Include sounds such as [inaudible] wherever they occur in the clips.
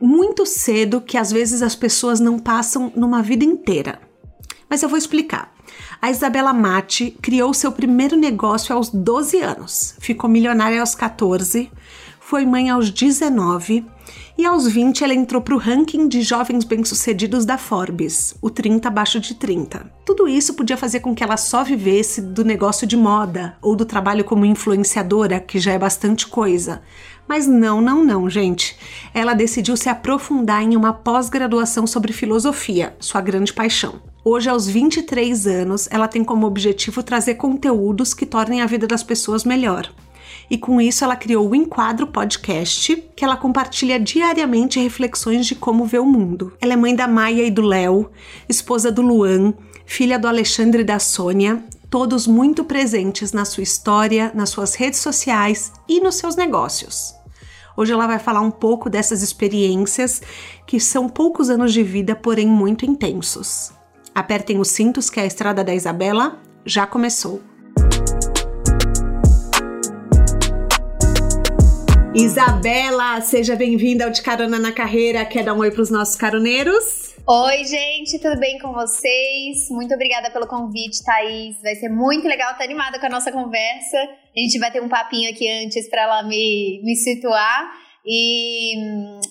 muito cedo que às vezes as pessoas não passam numa vida inteira. Mas eu vou explicar. A Isabela Mate criou seu primeiro negócio aos 12 anos, ficou milionária aos 14, foi mãe aos 19 e aos 20 ela entrou para o ranking de jovens bem-sucedidos da Forbes, o 30 abaixo de 30. Tudo isso podia fazer com que ela só vivesse do negócio de moda ou do trabalho como influenciadora, que já é bastante coisa. Mas não, não, não, gente. Ela decidiu se aprofundar em uma pós-graduação sobre filosofia, sua grande paixão. Hoje, aos 23 anos, ela tem como objetivo trazer conteúdos que tornem a vida das pessoas melhor e com isso ela criou o Enquadro Podcast, que ela compartilha diariamente reflexões de como vê o mundo. Ela é mãe da Maia e do Léo, esposa do Luan, filha do Alexandre e da Sônia, todos muito presentes na sua história, nas suas redes sociais e nos seus negócios. Hoje ela vai falar um pouco dessas experiências que são poucos anos de vida, porém muito intensos. Apertem os cintos que a estrada da Isabela já começou. Isabela, seja bem-vinda ao De Carona na Carreira. Quer dar um oi para os nossos caroneiros? Oi, gente, tudo bem com vocês? Muito obrigada pelo convite, Thaís. Vai ser muito legal, tô animada com a nossa conversa. A gente vai ter um papinho aqui antes para ela me, me situar. E,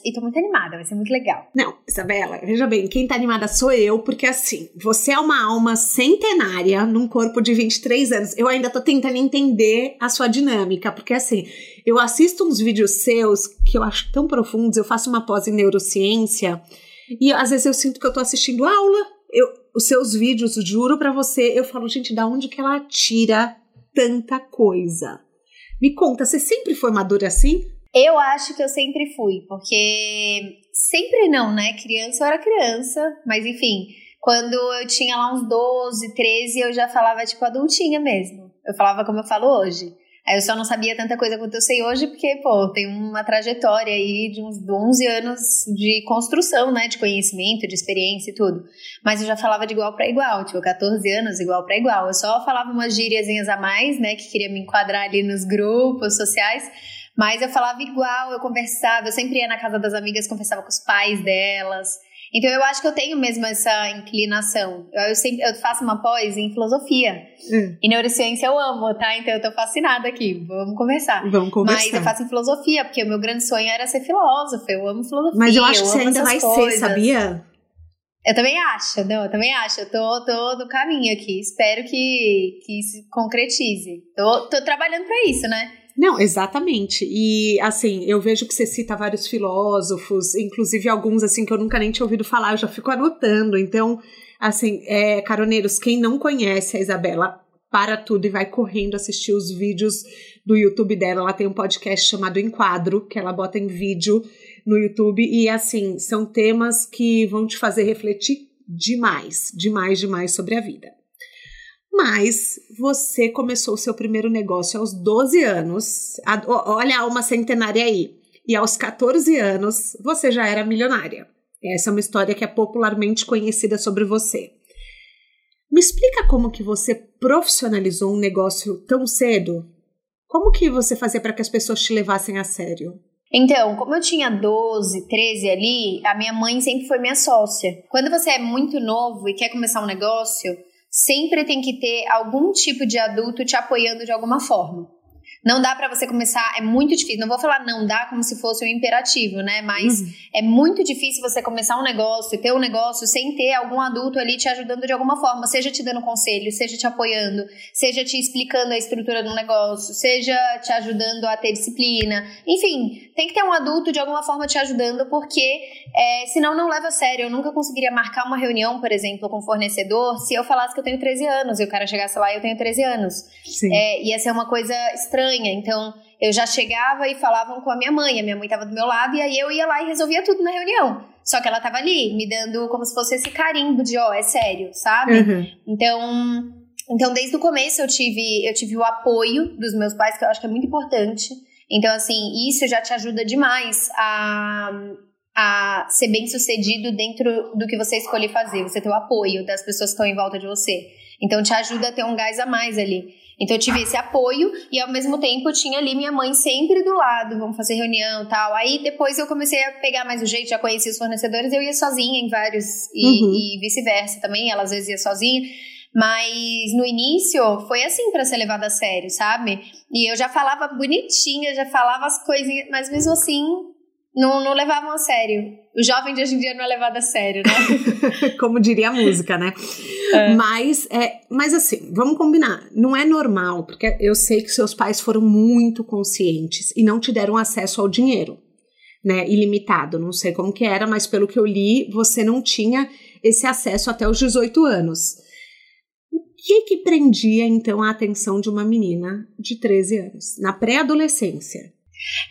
e tô muito animada, vai ser muito legal. Não, Isabela, veja bem, quem tá animada sou eu, porque assim, você é uma alma centenária num corpo de 23 anos. Eu ainda tô tentando entender a sua dinâmica, porque assim, eu assisto uns vídeos seus que eu acho tão profundos, eu faço uma pós em neurociência e às vezes eu sinto que eu tô assistindo aula. Eu, os seus vídeos, juro para você, eu falo, gente, da onde que ela tira tanta coisa? Me conta, você sempre foi madura assim? Eu acho que eu sempre fui, porque sempre não, né? Criança eu era criança, mas enfim, quando eu tinha lá uns 12, 13, eu já falava tipo adultinha mesmo. Eu falava como eu falo hoje. Eu só não sabia tanta coisa quanto eu sei hoje, porque, pô, tem uma trajetória aí de uns 11 anos de construção, né, de conhecimento, de experiência e tudo. Mas eu já falava de igual para igual, tipo, 14 anos igual para igual. Eu só falava umas gíriazinhas a mais, né, que queria me enquadrar ali nos grupos sociais, mas eu falava igual, eu conversava, eu sempre ia na casa das amigas, conversava com os pais delas. Então eu acho que eu tenho mesmo essa inclinação. Eu, eu sempre eu faço uma pós em filosofia. Hum. E neurociência eu amo, tá? Então eu tô fascinada aqui. Vamos conversar. Vamos conversar. Mas eu faço em filosofia, porque o meu grande sonho era ser filósofa. Eu amo filosofia. Mas eu acho que você ainda vai coisas. ser, sabia? Eu também acho, não, eu também acho. Eu tô, tô no caminho aqui. Espero que, que se concretize. Tô, tô trabalhando para isso, né? Não, exatamente. E assim, eu vejo que você cita vários filósofos, inclusive alguns assim que eu nunca nem tinha ouvido falar, eu já fico anotando. Então, assim, é, caroneiros, quem não conhece a Isabela, para tudo e vai correndo assistir os vídeos do YouTube dela. Ela tem um podcast chamado Enquadro, que ela bota em vídeo no YouTube. E assim, são temas que vão te fazer refletir demais, demais, demais sobre a vida. Mas você começou o seu primeiro negócio aos 12 anos. olha a alma centenária aí. E aos 14 anos, você já era milionária. Essa é uma história que é popularmente conhecida sobre você. Me explica como que você profissionalizou um negócio tão cedo? Como que você fazia para que as pessoas te levassem a sério? Então, como eu tinha 12, 13 ali, a minha mãe sempre foi minha sócia. Quando você é muito novo e quer começar um negócio, sempre tem que ter algum tipo de adulto te apoiando de alguma forma. Não dá para você começar, é muito difícil. Não vou falar não dá como se fosse um imperativo, né? Mas uhum. é muito difícil você começar um negócio e ter um negócio sem ter algum adulto ali te ajudando de alguma forma, seja te dando conselho, seja te apoiando, seja te explicando a estrutura do negócio, seja te ajudando a ter disciplina. Enfim, tem que ter um adulto de alguma forma te ajudando, porque é, senão não leva a sério. Eu nunca conseguiria marcar uma reunião, por exemplo, com um fornecedor se eu falasse que eu tenho 13 anos e o cara chegasse lá e eu tenho 13 anos. Sim. É, ia ser uma coisa estranha então, eu já chegava e falavam com a minha mãe. A minha mãe estava do meu lado e aí eu ia lá e resolvia tudo na reunião. Só que ela tava ali, me dando como se fosse esse carimbo de, ó, oh, é sério, sabe? Uhum. Então, então, desde o começo eu tive, eu tive o apoio dos meus pais, que eu acho que é muito importante. Então, assim, isso já te ajuda demais a, a ser bem sucedido dentro do que você escolher fazer. Você ter o apoio das pessoas que estão em volta de você. Então, te ajuda a ter um gás a mais ali. Então eu tive esse apoio e ao mesmo tempo eu tinha ali minha mãe sempre do lado, vamos fazer reunião tal. Aí depois eu comecei a pegar mais o jeito, já conheci os fornecedores, eu ia sozinha em vários e, uhum. e vice-versa também, ela às vezes ia sozinha. Mas no início foi assim para ser levada a sério, sabe? E eu já falava bonitinha, já falava as coisinhas, mas mesmo assim não, não levavam a sério. O jovem de hoje em dia não é levado a sério, né? [laughs] Como diria a música, né? É. Mas, é, mas assim, vamos combinar. Não é normal, porque eu sei que seus pais foram muito conscientes e não te deram acesso ao dinheiro, né? Ilimitado. Não sei como que era, mas pelo que eu li, você não tinha esse acesso até os 18 anos. O que que prendia, então, a atenção de uma menina de 13 anos, na pré-adolescência?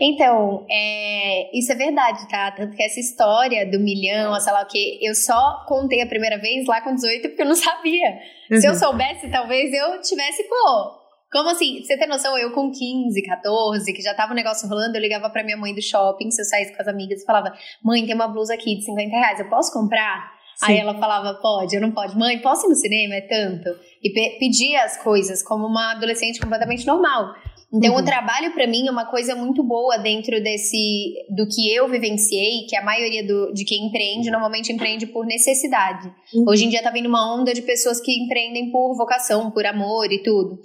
Então, é, isso é verdade, tá? Tanto que essa história do milhão, sei lá o que, eu só contei a primeira vez lá com 18 porque eu não sabia. Uhum. Se eu uhum. soubesse, talvez eu tivesse, pô, como assim? Você tem noção, eu com 15, 14, que já tava o negócio rolando, eu ligava pra minha mãe do shopping, se eu saísse com as amigas, e falava, mãe, tem uma blusa aqui de 50 reais, eu posso comprar? Sim. Aí ela falava, pode, eu não pode. Mãe, posso ir no cinema? É tanto. E pe pedia as coisas como uma adolescente completamente normal. Então, uhum. o trabalho para mim é uma coisa muito boa dentro desse do que eu vivenciei, que a maioria do, de quem empreende normalmente empreende por necessidade. Uhum. Hoje em dia tá vindo uma onda de pessoas que empreendem por vocação, por amor e tudo.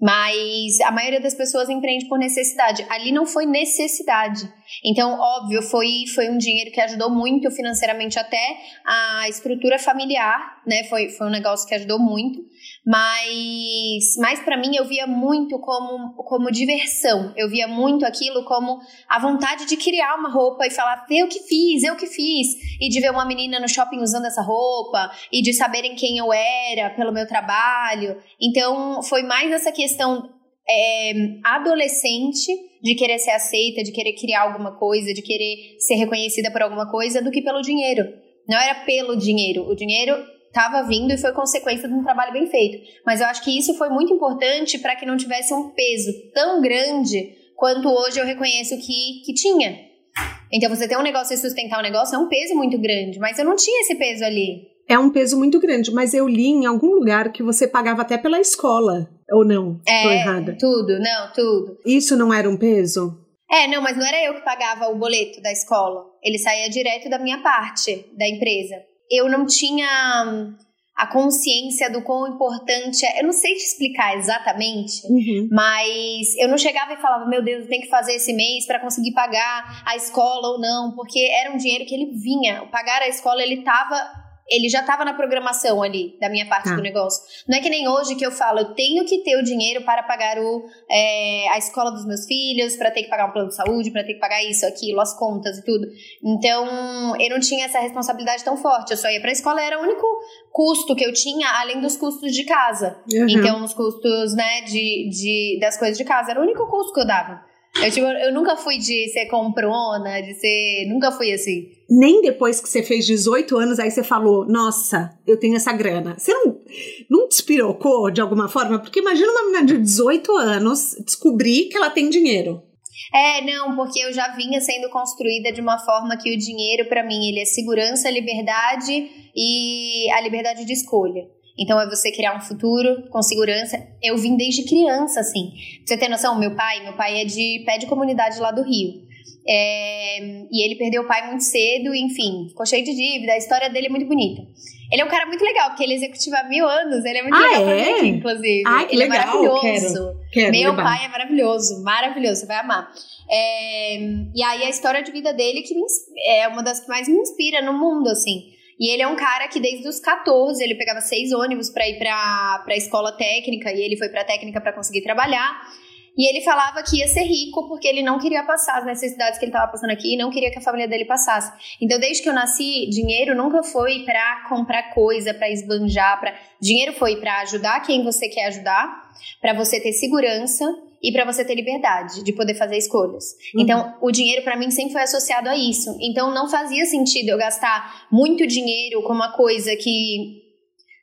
Mas a maioria das pessoas empreende por necessidade. Ali não foi necessidade. Então, óbvio, foi, foi um dinheiro que ajudou muito financeiramente até a estrutura familiar, né? Foi, foi um negócio que ajudou muito. Mas, mas para mim eu via muito como, como diversão. Eu via muito aquilo como a vontade de criar uma roupa e falar, eu que fiz, eu que fiz. E de ver uma menina no shopping usando essa roupa e de saberem quem eu era pelo meu trabalho. Então foi mais essa questão é, adolescente de querer ser aceita, de querer criar alguma coisa, de querer ser reconhecida por alguma coisa, do que pelo dinheiro. Não era pelo dinheiro. O dinheiro estava vindo e foi consequência de um trabalho bem feito. Mas eu acho que isso foi muito importante para que não tivesse um peso tão grande quanto hoje eu reconheço que, que tinha. Então, você ter um negócio e sustentar um negócio é um peso muito grande, mas eu não tinha esse peso ali. É um peso muito grande, mas eu li em algum lugar que você pagava até pela escola, ou não? É, Tô errada. tudo, não, tudo. Isso não era um peso? É, não, mas não era eu que pagava o boleto da escola. Ele saía direto da minha parte da empresa eu não tinha hum, a consciência do quão importante é. Eu não sei te explicar exatamente, uhum. mas eu não chegava e falava, meu Deus, tem que fazer esse mês para conseguir pagar a escola ou não, porque era um dinheiro que ele vinha. Pagar a escola, ele tava ele já estava na programação ali da minha parte ah. do negócio. Não é que nem hoje que eu falo, eu tenho que ter o dinheiro para pagar o, é, a escola dos meus filhos, para ter que pagar um plano de saúde, para ter que pagar isso, aquilo, as contas e tudo. Então, eu não tinha essa responsabilidade tão forte. Eu só ia para a escola, era o único custo que eu tinha, além dos custos de casa. Uhum. Então, os custos, né, de, de, das coisas de casa, era o único custo que eu dava. Eu, tipo, eu nunca fui de ser comprona, de ser. Nunca fui assim. Nem depois que você fez 18 anos, aí você falou, nossa, eu tenho essa grana. Você não, não despirocou de alguma forma? Porque imagina uma menina de 18 anos descobrir que ela tem dinheiro. É, não, porque eu já vinha sendo construída de uma forma que o dinheiro, para mim, ele é segurança, liberdade e a liberdade de escolha. Então é você criar um futuro com segurança. Eu vim desde criança, assim. Pra você ter noção, meu pai, meu pai é de pé de comunidade lá do Rio. É, e ele perdeu o pai muito cedo, enfim, ficou cheio de dívida. A história dele é muito bonita. Ele é um cara muito legal, porque ele executiva há mil anos. Ele é muito ah, legal é? pra mim, inclusive. Ah, que ele é legal. é maravilhoso. Quero, quero Meu levar. pai é maravilhoso, maravilhoso, você vai amar. É, e aí a história de vida dele que me, é uma das que mais me inspira no mundo, assim. E ele é um cara que desde os 14 ele pegava seis ônibus para ir para a escola técnica e ele foi para técnica para conseguir trabalhar. E ele falava que ia ser rico porque ele não queria passar as necessidades que ele estava passando aqui e não queria que a família dele passasse. Então, desde que eu nasci, dinheiro nunca foi para comprar coisa, para esbanjar, para dinheiro foi para ajudar quem você quer ajudar, para você ter segurança e para você ter liberdade de poder fazer escolhas. Uhum. Então, o dinheiro para mim sempre foi associado a isso. Então, não fazia sentido eu gastar muito dinheiro com uma coisa que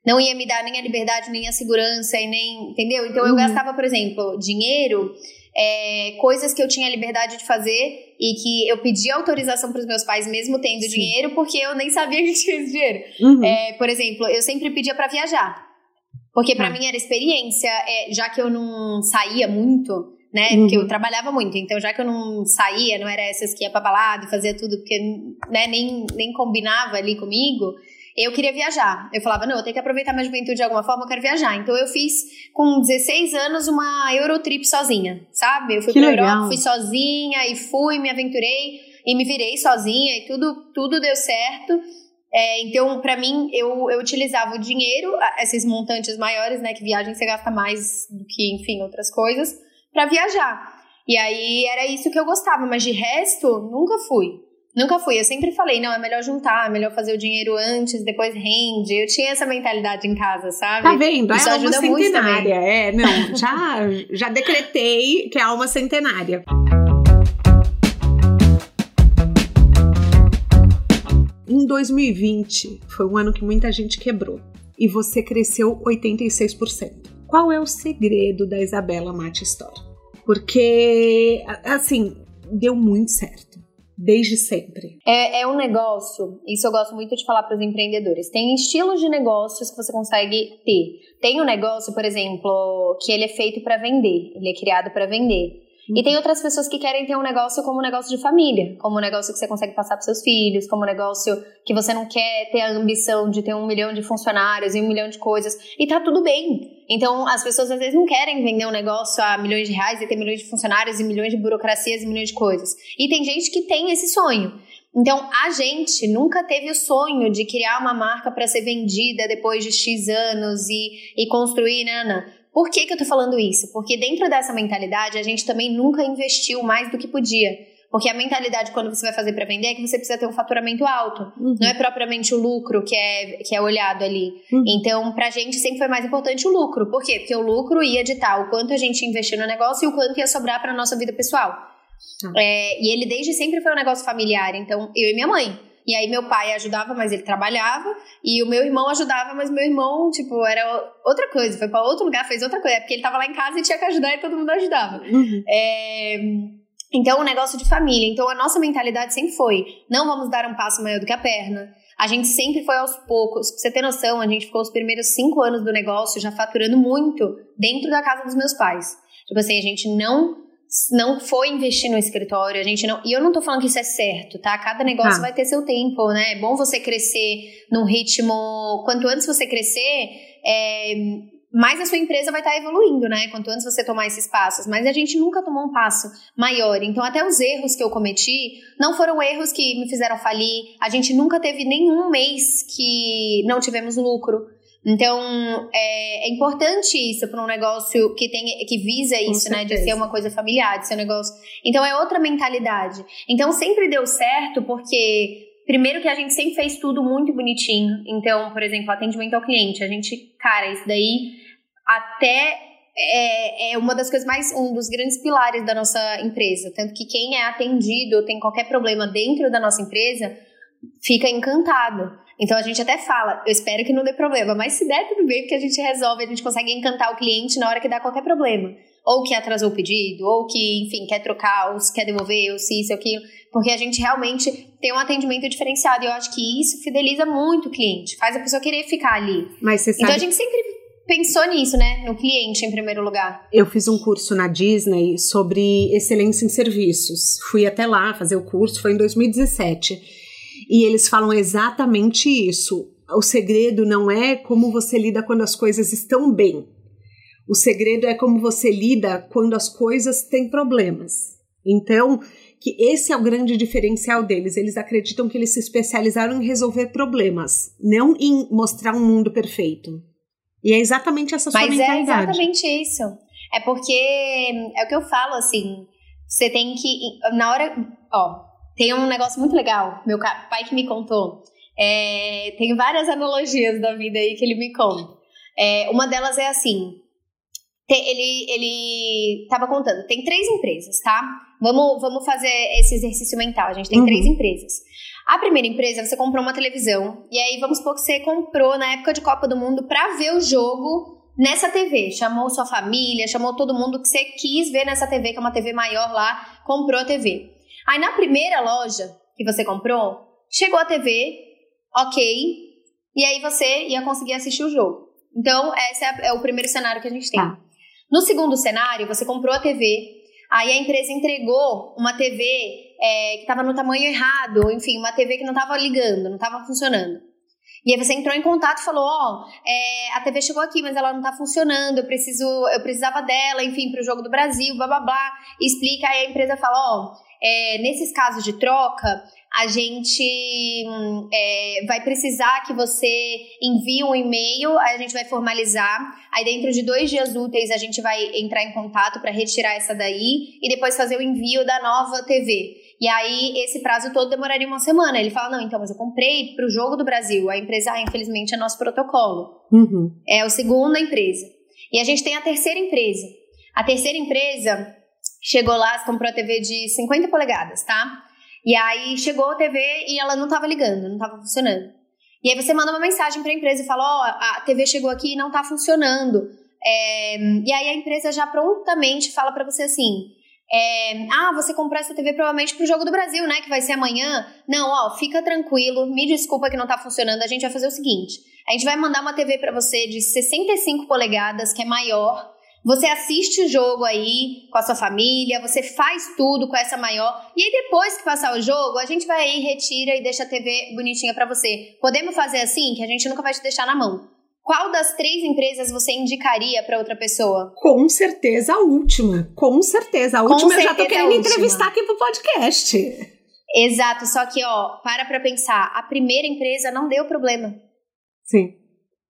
não ia me dar nem a liberdade, nem a segurança e nem, entendeu? Então, eu uhum. gastava, por exemplo, dinheiro é, coisas que eu tinha liberdade de fazer e que eu pedi autorização para os meus pais, mesmo tendo Sim. dinheiro, porque eu nem sabia que tinha esse dinheiro. Uhum. É, por exemplo, eu sempre pedia para viajar. Porque para ah. mim era experiência, é, já que eu não saía muito, né? Uhum. Porque eu trabalhava muito, então já que eu não saía, não era essas que ia pra balada e fazia tudo, porque né, nem, nem combinava ali comigo, eu queria viajar. Eu falava, não, eu tenho que aproveitar minha juventude de alguma forma, eu quero viajar. Então eu fiz com 16 anos uma Eurotrip sozinha, sabe? Eu fui que pra legal. Europa, fui sozinha e fui, me aventurei e me virei sozinha e tudo, tudo deu certo. É, então, para mim, eu, eu utilizava o dinheiro, esses montantes maiores, né? Que viagem você gasta mais do que, enfim, outras coisas, para viajar. E aí era isso que eu gostava, mas de resto, nunca fui. Nunca fui. Eu sempre falei, não, é melhor juntar, é melhor fazer o dinheiro antes, depois rende. Eu tinha essa mentalidade em casa, sabe? Tá vendo? Isso é ajuda alma muito centenária. Também. É, não, já, já decretei que é alma centenária. Em 2020 foi um ano que muita gente quebrou e você cresceu 86%. Qual é o segredo da Isabela Mate Store? Porque, assim, deu muito certo. Desde sempre. É, é um negócio, isso eu gosto muito de falar para os empreendedores. Tem estilos de negócios que você consegue ter. Tem um negócio, por exemplo, que ele é feito para vender, ele é criado para vender. E tem outras pessoas que querem ter um negócio como um negócio de família, como um negócio que você consegue passar para seus filhos, como um negócio que você não quer ter a ambição de ter um milhão de funcionários e um milhão de coisas. E tá tudo bem. Então, as pessoas às vezes não querem vender um negócio a milhões de reais e ter milhões de funcionários e milhões de burocracias e milhões de coisas. E tem gente que tem esse sonho. Então, a gente nunca teve o sonho de criar uma marca para ser vendida depois de X anos e, e construir, Nana. Por que, que eu tô falando isso? Porque dentro dessa mentalidade, a gente também nunca investiu mais do que podia. Porque a mentalidade, quando você vai fazer para vender, é que você precisa ter um faturamento alto. Uhum. Não é propriamente o lucro que é, que é olhado ali. Uhum. Então, pra gente sempre foi mais importante o lucro. Por quê? Porque o lucro ia ditar o quanto a gente investiu no negócio e o quanto ia sobrar pra nossa vida pessoal. Uhum. É, e ele desde sempre foi um negócio familiar. Então, eu e minha mãe. E aí meu pai ajudava, mas ele trabalhava, e o meu irmão ajudava, mas meu irmão, tipo, era outra coisa, foi para outro lugar, fez outra coisa, é porque ele tava lá em casa e tinha que ajudar e todo mundo ajudava. Uhum. É, então, o um negócio de família. Então, a nossa mentalidade sempre foi: não vamos dar um passo maior do que a perna. A gente sempre foi aos poucos. Pra você ter noção, a gente ficou os primeiros cinco anos do negócio já faturando muito dentro da casa dos meus pais. Tipo assim, a gente não não foi investir no escritório, a gente não. E eu não tô falando que isso é certo, tá? Cada negócio ah. vai ter seu tempo, né? É bom você crescer num ritmo. Quanto antes você crescer, é, mais a sua empresa vai estar tá evoluindo, né? Quanto antes você tomar esses passos. Mas a gente nunca tomou um passo maior. Então, até os erros que eu cometi não foram erros que me fizeram falir. A gente nunca teve nenhum mês que não tivemos lucro. Então, é, é importante isso para um negócio que tem que visa isso, né? De ser uma coisa familiar, de ser um negócio. Então, é outra mentalidade. Então, sempre deu certo porque Primeiro que a gente sempre fez tudo muito bonitinho. Então, por exemplo, atendimento ao cliente. A gente, cara, isso daí até é, é, uma das coisas mais, um dos grandes pilares da nossa empresa. Tanto que quem é atendido ou tem qualquer problema dentro da nossa empresa fica encantado. Então a gente até fala, eu espero que não dê problema, mas se der, tudo bem, porque a gente resolve, a gente consegue encantar o cliente na hora que dá qualquer problema. Ou que atrasou o pedido, ou que, enfim, quer trocar, ou se quer devolver, ou se isso, ou aquilo. Porque a gente realmente tem um atendimento diferenciado. E eu acho que isso fideliza muito o cliente, faz a pessoa querer ficar ali. Mas você sabe... Então a gente sempre pensou nisso, né? No cliente em primeiro lugar. Eu fiz um curso na Disney sobre excelência em serviços. Fui até lá fazer o curso, foi em 2017. E eles falam exatamente isso. O segredo não é como você lida quando as coisas estão bem. O segredo é como você lida quando as coisas têm problemas. Então, que esse é o grande diferencial deles. Eles acreditam que eles se especializaram em resolver problemas, não em mostrar um mundo perfeito. E é exatamente essa sua Mas mentalidade. Mas é exatamente isso. É porque é o que eu falo, assim, você tem que. Na hora. Ó, tem um negócio muito legal, meu pai que me contou. É, tem várias analogias da vida aí que ele me conta. É, uma delas é assim: ele, ele tava contando, tem três empresas, tá? Vamos, vamos fazer esse exercício mental. A gente tem uhum. três empresas. A primeira empresa, você comprou uma televisão, e aí vamos supor que você comprou na época de Copa do Mundo para ver o jogo nessa TV. Chamou sua família, chamou todo mundo que você quis ver nessa TV, que é uma TV maior lá, comprou a TV. Aí na primeira loja que você comprou, chegou a TV, ok, e aí você ia conseguir assistir o jogo. Então, esse é, é o primeiro cenário que a gente tem. Tá. No segundo cenário, você comprou a TV, aí a empresa entregou uma TV é, que estava no tamanho errado, enfim, uma TV que não estava ligando, não estava funcionando. E aí você entrou em contato e falou, ó, oh, é, a TV chegou aqui, mas ela não tá funcionando, eu preciso, eu precisava dela, enfim, pro jogo do Brasil, blá blá blá. E explica, aí a empresa fala, ó, oh, é, nesses casos de troca, a gente hum, é, vai precisar que você envie um e-mail, aí a gente vai formalizar. Aí dentro de dois dias úteis a gente vai entrar em contato para retirar essa daí e depois fazer o envio da nova TV. E aí esse prazo todo demoraria uma semana. Ele fala: não, então, mas eu comprei para o jogo do Brasil. A empresa, ah, infelizmente, é nosso protocolo. Uhum. É o segundo empresa. E a gente tem a terceira empresa. A terceira empresa chegou lá, comprou a TV de 50 polegadas, tá? E aí chegou a TV e ela não estava ligando, não estava funcionando. E aí você manda uma mensagem para a empresa e fala: Ó, oh, a TV chegou aqui e não está funcionando. É, e aí a empresa já prontamente fala para você assim: é, ah, você comprou essa TV provavelmente pro Jogo do Brasil, né? Que vai ser amanhã. Não, ó, fica tranquilo, me desculpa que não tá funcionando. A gente vai fazer o seguinte: a gente vai mandar uma TV para você de 65 polegadas, que é maior, você assiste o jogo aí com a sua família, você faz tudo com essa maior. E aí depois que passar o jogo, a gente vai aí, retira e deixa a TV bonitinha para você. Podemos fazer assim, que a gente nunca vai te deixar na mão. Qual das três empresas você indicaria para outra pessoa? Com certeza a última. Com certeza. A última eu já tô querendo entrevistar aqui pro podcast. Exato, só que ó, para pra pensar, a primeira empresa não deu problema. Sim.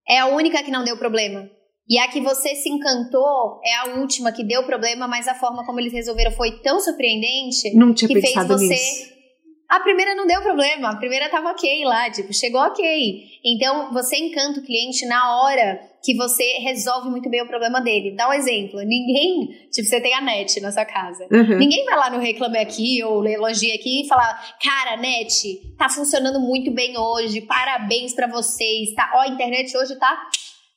É a única que não deu problema. E a que você se encantou é a última que deu problema, mas a forma como eles resolveram foi tão surpreendente não tinha que fez você. Nisso. A primeira não deu problema, a primeira tava ok lá, tipo, chegou ok. Então você encanta o cliente na hora que você resolve muito bem o problema dele. Dá um exemplo: ninguém, tipo, você tem a net na sua casa. Uhum. Ninguém vai lá no Reclame Aqui ou Elogia Aqui e falar, cara, net, tá funcionando muito bem hoje, parabéns para vocês, tá? Ó, a internet hoje tá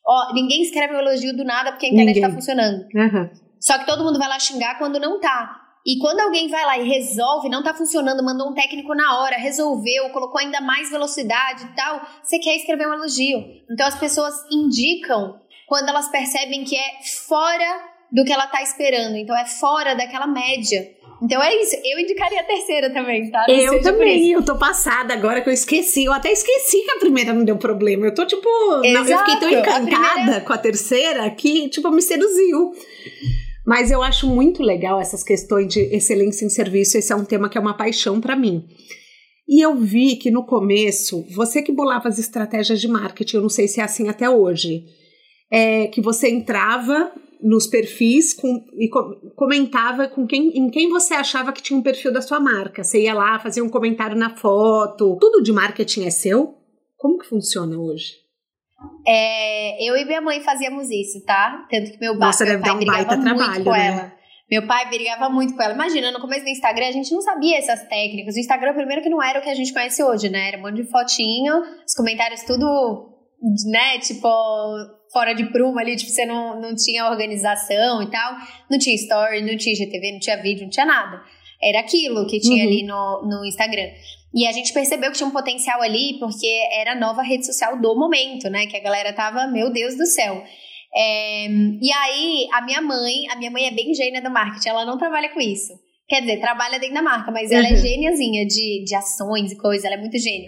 Ó, ninguém escreve um elogio do nada porque a internet ninguém. tá funcionando. Uhum. Só que todo mundo vai lá xingar quando não tá. E quando alguém vai lá e resolve, não tá funcionando, mandou um técnico na hora, resolveu, colocou ainda mais velocidade e tal, você quer escrever um elogio. Então as pessoas indicam quando elas percebem que é fora do que ela tá esperando. Então é fora daquela média. Então é isso. Eu indicaria a terceira também, tá? Não eu também. Eu tô passada agora que eu esqueci. Eu até esqueci que a primeira não deu problema. Eu tô tipo. Não, eu fiquei tão encantada a primeira... com a terceira que, tipo, me seduziu. Mas eu acho muito legal essas questões de excelência em serviço. Esse é um tema que é uma paixão para mim. E eu vi que no começo, você que bolava as estratégias de marketing, eu não sei se é assim até hoje, é que você entrava nos perfis com, e comentava com quem, em quem você achava que tinha um perfil da sua marca. Você ia lá, fazia um comentário na foto. Tudo de marketing é seu? Como que funciona hoje? É, eu e minha mãe fazíamos isso, tá? Tanto que meu, Nossa, meu pai um brigava muito trabalho, com né? ela. Meu pai brigava muito com ela. Imagina, no começo do Instagram a gente não sabia essas técnicas. O Instagram, primeiro, que não era o que a gente conhece hoje, né? Era um monte de fotinho, os comentários tudo, né? Tipo, fora de prumo ali, tipo, você não, não tinha organização e tal. Não tinha story, não tinha GTV, não tinha vídeo, não tinha nada. Era aquilo que tinha uhum. ali no, no Instagram. E a gente percebeu que tinha um potencial ali, porque era a nova rede social do momento, né? Que a galera tava, meu Deus do céu. É, e aí, a minha mãe, a minha mãe é bem gênia do marketing, ela não trabalha com isso. Quer dizer, trabalha dentro da marca, mas uhum. ela é uhum. gêniazinha de, de ações e coisas, ela é muito gênia.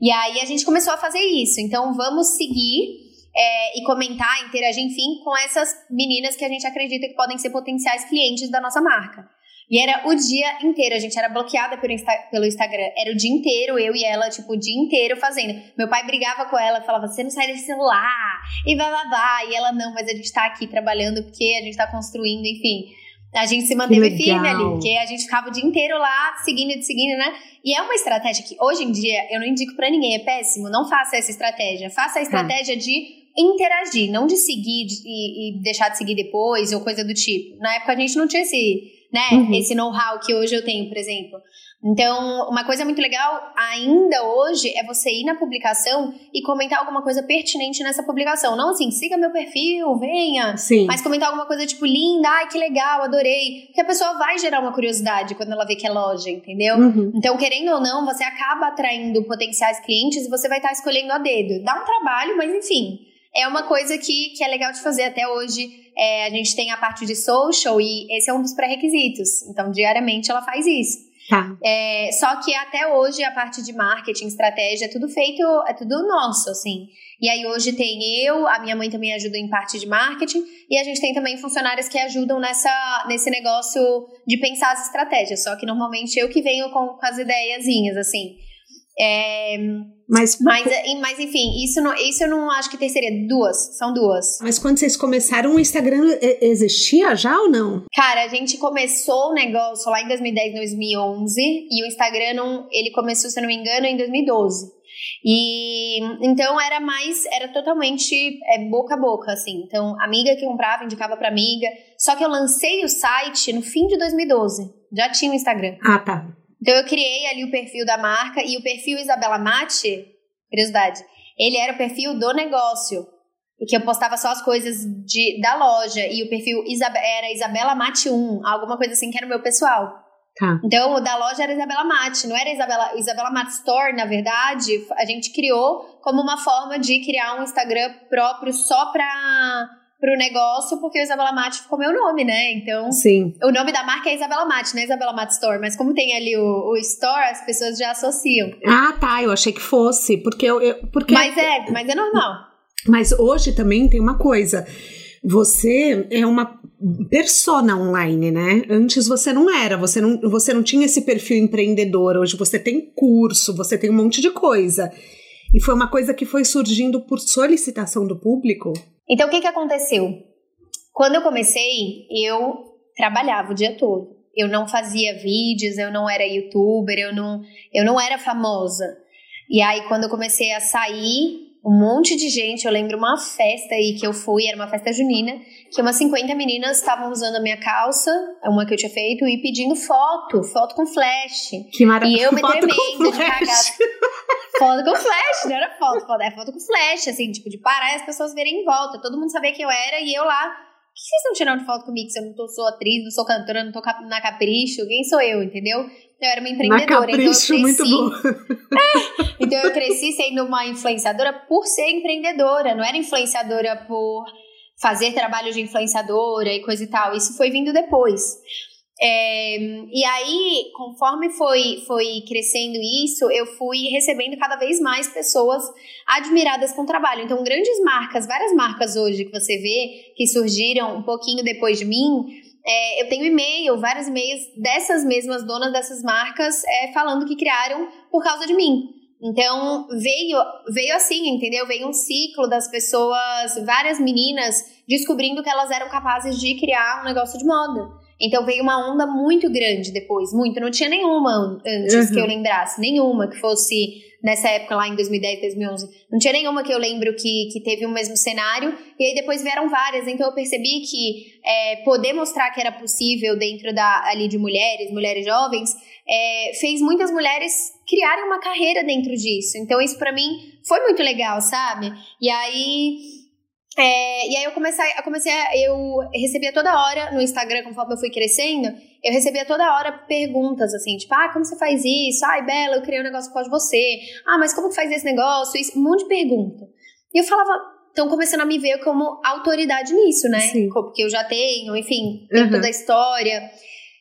E aí a gente começou a fazer isso. Então vamos seguir é, e comentar, interagir, enfim, com essas meninas que a gente acredita que podem ser potenciais clientes da nossa marca. E era o dia inteiro, a gente era bloqueada pelo, Insta pelo Instagram. Era o dia inteiro, eu e ela, tipo, o dia inteiro fazendo. Meu pai brigava com ela, falava, você não sai desse celular, e blá blá blá. E ela, não, mas a gente tá aqui trabalhando porque a gente tá construindo, enfim. A gente se manteve firme ali, porque a gente ficava o dia inteiro lá, seguindo e seguindo, né? E é uma estratégia que hoje em dia eu não indico para ninguém, é péssimo. Não faça essa estratégia. Faça a estratégia de interagir, não de seguir de, e, e, deixar de seguir depois ou coisa do tipo. Na época a gente não tinha esse né? Uhum. Esse know-how que hoje eu tenho, por exemplo. Então, uma coisa muito legal ainda hoje é você ir na publicação e comentar alguma coisa pertinente nessa publicação. Não assim, siga meu perfil, venha. Sim. Mas comentar alguma coisa tipo, linda, ai que legal, adorei. Porque a pessoa vai gerar uma curiosidade quando ela vê que é loja, entendeu? Uhum. Então, querendo ou não, você acaba atraindo potenciais clientes e você vai estar escolhendo a dedo. Dá um trabalho, mas enfim. É uma coisa que, que é legal de fazer até hoje é, a gente tem a parte de social e esse é um dos pré-requisitos. Então, diariamente ela faz isso. Tá. É, só que até hoje a parte de marketing, estratégia, é tudo feito, é tudo nosso, assim. E aí hoje tem eu, a minha mãe também ajuda em parte de marketing, e a gente tem também funcionários que ajudam nessa, nesse negócio de pensar as estratégias. Só que normalmente eu que venho com, com as ideiazinhas, assim. É, mas, mas, mas, enfim, isso, não, isso eu não acho que terceira. Duas, são duas. Mas quando vocês começaram, o Instagram existia já ou não? Cara, a gente começou o negócio lá em 2010, 2011. E o Instagram, não, ele começou, se eu não me engano, em 2012. E então era mais, era totalmente é, boca a boca, assim. Então, amiga que comprava, indicava pra amiga. Só que eu lancei o site no fim de 2012. Já tinha o Instagram. Ah, tá. Então eu criei ali o perfil da marca e o perfil Isabela Mate, curiosidade, ele era o perfil do negócio. E que eu postava só as coisas de, da loja. E o perfil Isab era Isabela Mate 1, alguma coisa assim que era o meu pessoal. Tá. Então, o da loja era Isabela Mate, não era Isabela, Isabela Mate Store, na verdade. A gente criou como uma forma de criar um Instagram próprio só pra pro negócio, porque o Isabela Mate ficou meu nome, né? Então, Sim. o nome da marca é Isabela Mate, não é Isabela Mate Store, mas como tem ali o, o Store, as pessoas já associam. Ah, tá, eu achei que fosse, porque eu, eu porque Mas é, mas é normal. Mas hoje também tem uma coisa, você é uma persona online, né? Antes você não era, você não, você não tinha esse perfil empreendedor, hoje você tem curso, você tem um monte de coisa. E foi uma coisa que foi surgindo por solicitação do público? Então, o que, que aconteceu? Quando eu comecei, eu trabalhava o dia todo. Eu não fazia vídeos, eu não era youtuber, eu não, eu não era famosa. E aí, quando eu comecei a sair, um monte de gente, eu lembro uma festa aí que eu fui, era uma festa junina, que umas 50 meninas estavam usando a minha calça, uma que eu tinha feito, e pedindo foto, foto com flash. Que maravilha. E eu me tremendo de cagar. Foto com flash, não era foto, foto, é foto com flash, assim, tipo, de parar e as pessoas verem em volta. Todo mundo sabia quem eu era e eu lá. Por que vocês estão tirando foto comigo se eu não tô, sou atriz, não sou cantora, não tô na capricho? Quem sou eu, entendeu? Eu era uma empreendedora. Na capricho, então eu cresci, muito bom. É, [laughs] então eu cresci sendo uma influenciadora por ser empreendedora, não era influenciadora por fazer trabalho de influenciadora e coisa e tal. Isso foi vindo depois. É, e aí, conforme foi, foi crescendo isso, eu fui recebendo cada vez mais pessoas admiradas com o trabalho. Então, grandes marcas, várias marcas hoje que você vê que surgiram um pouquinho depois de mim, é, eu tenho e-mail, vários e-mails dessas mesmas donas dessas marcas é, falando que criaram por causa de mim. Então veio veio assim, entendeu? Veio um ciclo das pessoas, várias meninas descobrindo que elas eram capazes de criar um negócio de moda. Então veio uma onda muito grande depois, muito. Não tinha nenhuma antes uhum. que eu lembrasse, nenhuma que fosse nessa época lá em 2010, 2011. Não tinha nenhuma que eu lembro que, que teve o mesmo cenário. E aí depois vieram várias. Então eu percebi que é, poder mostrar que era possível dentro da, ali de mulheres, mulheres jovens, é, fez muitas mulheres criarem uma carreira dentro disso. Então isso para mim foi muito legal, sabe? E aí é, e aí eu comecei, eu comecei a, eu recebia toda hora no Instagram, conforme eu fui crescendo, eu recebia toda hora perguntas assim, tipo, ah, como você faz isso? Ai, Bela, eu criei um negócio por causa de você. Ah, mas como que faz esse negócio? Isso, um monte de pergunta. E eu falava, estão começando a me ver como autoridade nisso, né? Sim. Porque eu já tenho, enfim, tenho uhum. toda a história.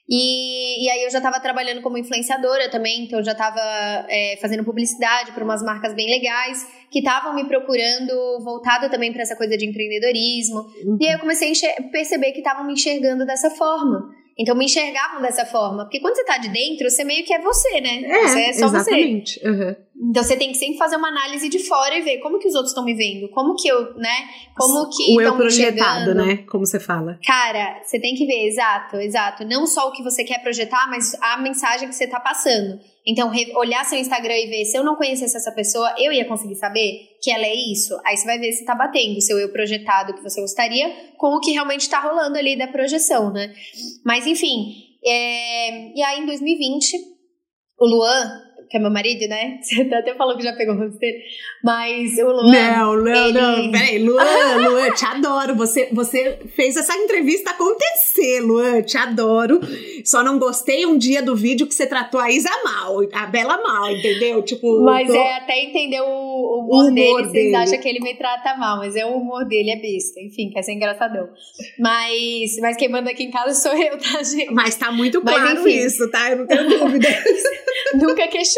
E, e aí eu já estava trabalhando como influenciadora também, então eu já estava é, fazendo publicidade para umas marcas bem legais que estavam me procurando voltada também para essa coisa de empreendedorismo. Uhum. E aí eu comecei a perceber que estavam me enxergando dessa forma. Então me enxergavam dessa forma. Porque quando você tá de dentro, você meio que é você, né? É, você é só exatamente. você. Uhum. Então você tem que sempre fazer uma análise de fora e ver como que os outros estão me vendo, como que eu, né? Como que o eu projetado, né? Como você fala. Cara, você tem que ver, exato, exato. Não só o que você quer projetar, mas a mensagem que você tá passando. Então, olhar seu Instagram e ver se eu não conhecesse essa pessoa, eu ia conseguir saber que ela é isso. Aí você vai ver se tá batendo o seu eu projetado que você gostaria com o que realmente tá rolando ali da projeção, né? Mas enfim, é... e aí em 2020, o Luan, que é meu marido, né? [laughs] Você até falou que já pegou o rosto dele. Mas o Luan. Não, Luan, ele... não. Peraí, Luan, [laughs] Luan, te adoro. Você, você fez essa entrevista acontecer, Luan. Te adoro. Só não gostei um dia do vídeo que você tratou a Isa mal, a Bela mal, entendeu? Tipo. Mas tô... é até entender o, o humor, o humor dele. dele. Vocês acham que ele me trata mal, mas é o humor dele, é besta. Enfim, quer ser engraçadão. Mas, mas quem manda aqui em casa sou eu, tá, gente? Mas tá muito claro mas, isso, tá? Eu não tenho dúvida. [laughs] Nunca questionei.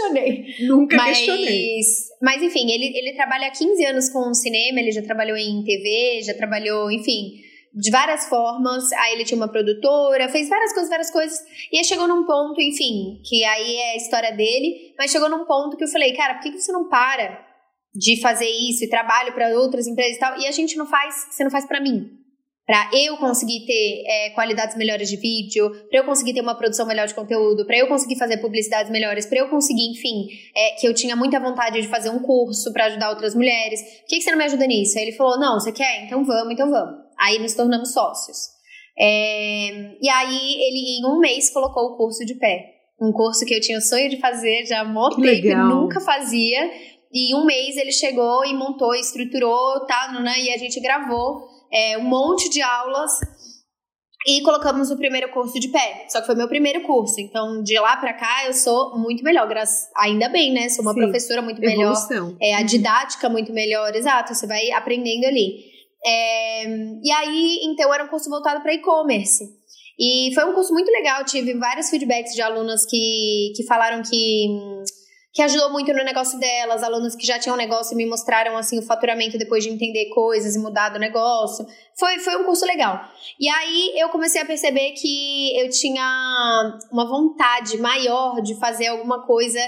Nunca mas, questionei. Mas enfim, ele, ele trabalha há 15 anos com cinema, ele já trabalhou em TV, já trabalhou, enfim, de várias formas. Aí ele tinha uma produtora, fez várias coisas, várias coisas. E aí chegou num ponto, enfim, que aí é a história dele, mas chegou num ponto que eu falei, cara, por que, que você não para de fazer isso e trabalho para outras empresas e tal? E a gente não faz, você não faz para mim para eu conseguir ter é, qualidades melhores de vídeo, para eu conseguir ter uma produção melhor de conteúdo, para eu conseguir fazer publicidades melhores, para eu conseguir, enfim, é, que eu tinha muita vontade de fazer um curso para ajudar outras mulheres. Por que, que você não me ajuda nisso? Aí ele falou: Não, você quer? Então vamos, então vamos. Aí nos tornamos sócios. É, e aí ele, em um mês, colocou o curso de pé. Um curso que eu tinha o sonho de fazer já há muito tempo nunca fazia. E em um mês ele chegou e montou, estruturou, tá, né, e a gente gravou é, um monte de aulas e colocamos o primeiro curso de pé. Só que foi meu primeiro curso. Então, de lá para cá, eu sou muito melhor. Graças, ainda bem, né? Sou uma Sim, professora muito melhor. Evolução. É, a uhum. didática muito melhor. Exato, você vai aprendendo ali. É, e aí, então, era um curso voltado para e-commerce. E foi um curso muito legal. Tive vários feedbacks de alunas que, que falaram que que ajudou muito no negócio delas, alunos que já tinham negócio me mostraram assim o faturamento depois de entender coisas e mudar do negócio. Foi, foi um curso legal. E aí eu comecei a perceber que eu tinha uma vontade maior de fazer alguma coisa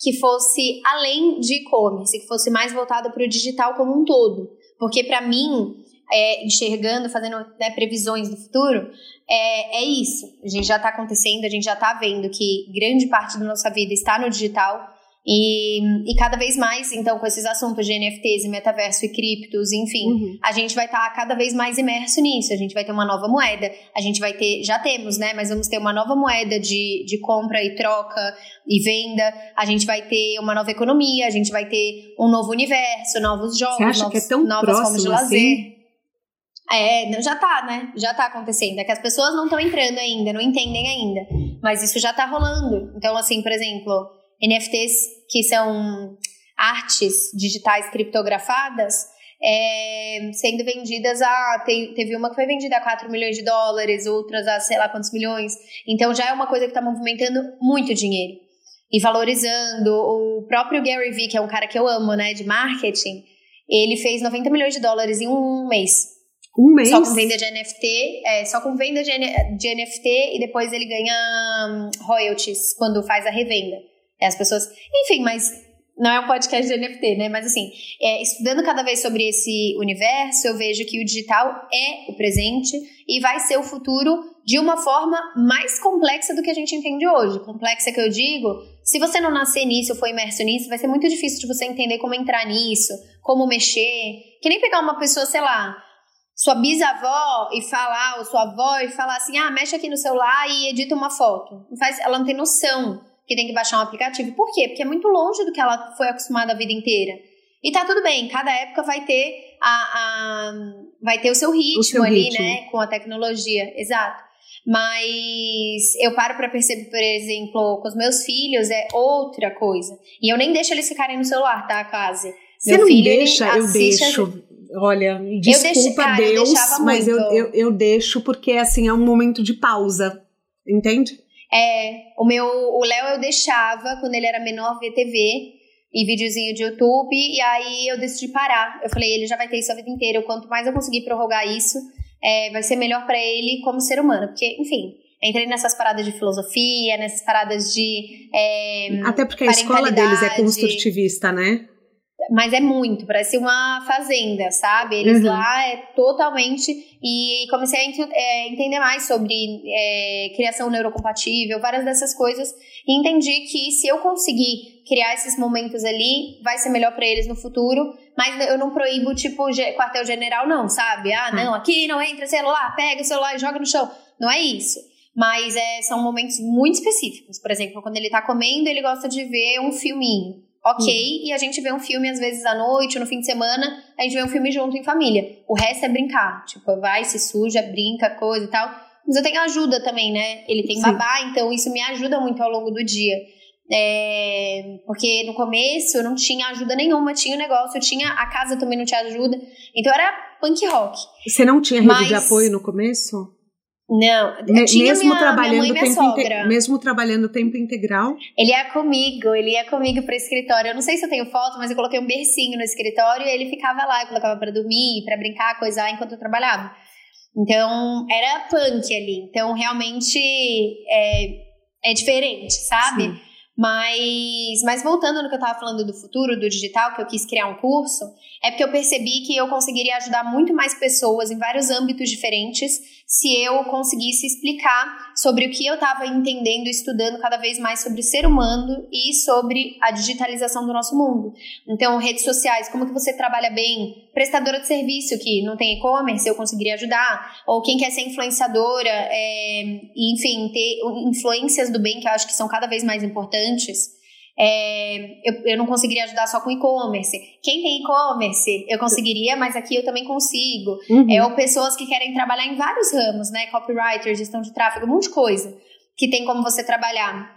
que fosse além de e-commerce, que fosse mais voltada para o digital como um todo. Porque para mim, é, enxergando, fazendo né, previsões do futuro, é, é isso. A gente já está acontecendo, a gente já está vendo que grande parte da nossa vida está no digital. E, e cada vez mais, então, com esses assuntos de NFTs e metaverso e criptos, enfim, uhum. a gente vai estar tá cada vez mais imerso nisso. A gente vai ter uma nova moeda, a gente vai ter, já temos, né? Mas vamos ter uma nova moeda de, de compra e troca e venda. A gente vai ter uma nova economia, a gente vai ter um novo universo, novos jogos, Você acha novos, que é tão novas formas de lazer. Assim? É, já tá, né? Já tá acontecendo. É que as pessoas não estão entrando ainda, não entendem ainda. Mas isso já tá rolando. Então, assim, por exemplo, NFTs que são artes digitais criptografadas, é, sendo vendidas a. Tem, teve uma que foi vendida a 4 milhões de dólares, outras a sei lá quantos milhões. Então já é uma coisa que está movimentando muito dinheiro e valorizando. O próprio Gary Vee, que é um cara que eu amo, né, de marketing, ele fez 90 milhões de dólares em um mês. Um mês? Só com venda de NFT, é, só com venda de, de NFT e depois ele ganha um, royalties quando faz a revenda. É, as pessoas. Enfim, mas não é um podcast de NFT, né? Mas assim, é, estudando cada vez sobre esse universo, eu vejo que o digital é o presente e vai ser o futuro de uma forma mais complexa do que a gente entende hoje. Complexa que eu digo, se você não nascer nisso ou for imerso nisso, vai ser muito difícil de você entender como entrar nisso, como mexer. Que nem pegar uma pessoa, sei lá, sua bisavó e falar, ou sua avó e falar assim: ah, mexe aqui no celular e edita uma foto. Não faz, ela não tem noção que tem que baixar um aplicativo. Por quê? Porque é muito longe do que ela foi acostumada a vida inteira. E tá tudo bem, cada época vai ter a, a vai ter o seu ritmo o seu ali, ritmo. né, com a tecnologia, exato. Mas eu paro para perceber, por exemplo, com os meus filhos é outra coisa. E eu nem deixo eles ficarem no celular, tá, quase. Você Meu não filho, deixa, eu deixo. Olha, desculpa cara, Deus, eu mas eu, eu, eu deixo porque assim é um momento de pausa, entende? É, o meu, o Léo eu deixava quando ele era menor ver TV e videozinho de YouTube, e aí eu decidi parar. Eu falei, ele já vai ter isso a vida inteira. Quanto mais eu conseguir prorrogar isso, é, vai ser melhor para ele como ser humano. Porque, enfim, Entrei nessas paradas de filosofia, nessas paradas de. É, Até porque a escola deles é construtivista, né? Mas é muito, parece uma fazenda, sabe? Eles uhum. lá é totalmente. E comecei a é, entender mais sobre é, criação neurocompatível, várias dessas coisas. E entendi que se eu conseguir criar esses momentos ali, vai ser melhor para eles no futuro. Mas eu não proíbo, tipo, quartel-general, não, sabe? Ah, não, aqui não entra celular, pega o celular e joga no chão. Não é isso. Mas é, são momentos muito específicos. Por exemplo, quando ele tá comendo, ele gosta de ver um filminho ok, hum. e a gente vê um filme às vezes à noite ou no fim de semana, a gente vê um filme junto em família. O resto é brincar, tipo, vai, se suja, brinca, coisa e tal. Mas eu tenho ajuda também, né? Ele tem Sim. babá, então isso me ajuda muito ao longo do dia. É, porque no começo eu não tinha ajuda nenhuma, tinha o um negócio, eu tinha a casa também não tinha ajuda, então era punk rock. Você não tinha rede Mas, de apoio no começo? Não, eu tinha mesmo minha, trabalhando minha mãe e minha sogra. Mesmo trabalhando tempo integral? Ele ia comigo, ele ia comigo para escritório. Eu não sei se eu tenho foto, mas eu coloquei um bercinho no escritório e ele ficava lá, eu colocava para dormir, para brincar, coisar enquanto eu trabalhava. Então, era punk ali. Então, realmente é, é diferente, sabe? Sim. Mas, mas voltando no que eu estava falando do futuro, do digital, que eu quis criar um curso, é porque eu percebi que eu conseguiria ajudar muito mais pessoas em vários âmbitos diferentes se eu conseguisse explicar sobre o que eu estava entendendo estudando cada vez mais sobre o ser humano e sobre a digitalização do nosso mundo. Então, redes sociais, como que você trabalha bem? Prestadora de serviço que não tem e-commerce, eu conseguiria ajudar. Ou quem quer ser influenciadora, é, enfim, ter influências do bem que eu acho que são cada vez mais importantes. É, eu, eu não conseguiria ajudar só com e-commerce. Quem tem e-commerce, eu conseguiria, mas aqui eu também consigo. Uhum. É, ou pessoas que querem trabalhar em vários ramos, né? Copywriter, gestão de tráfego, um monte de coisa que tem como você trabalhar.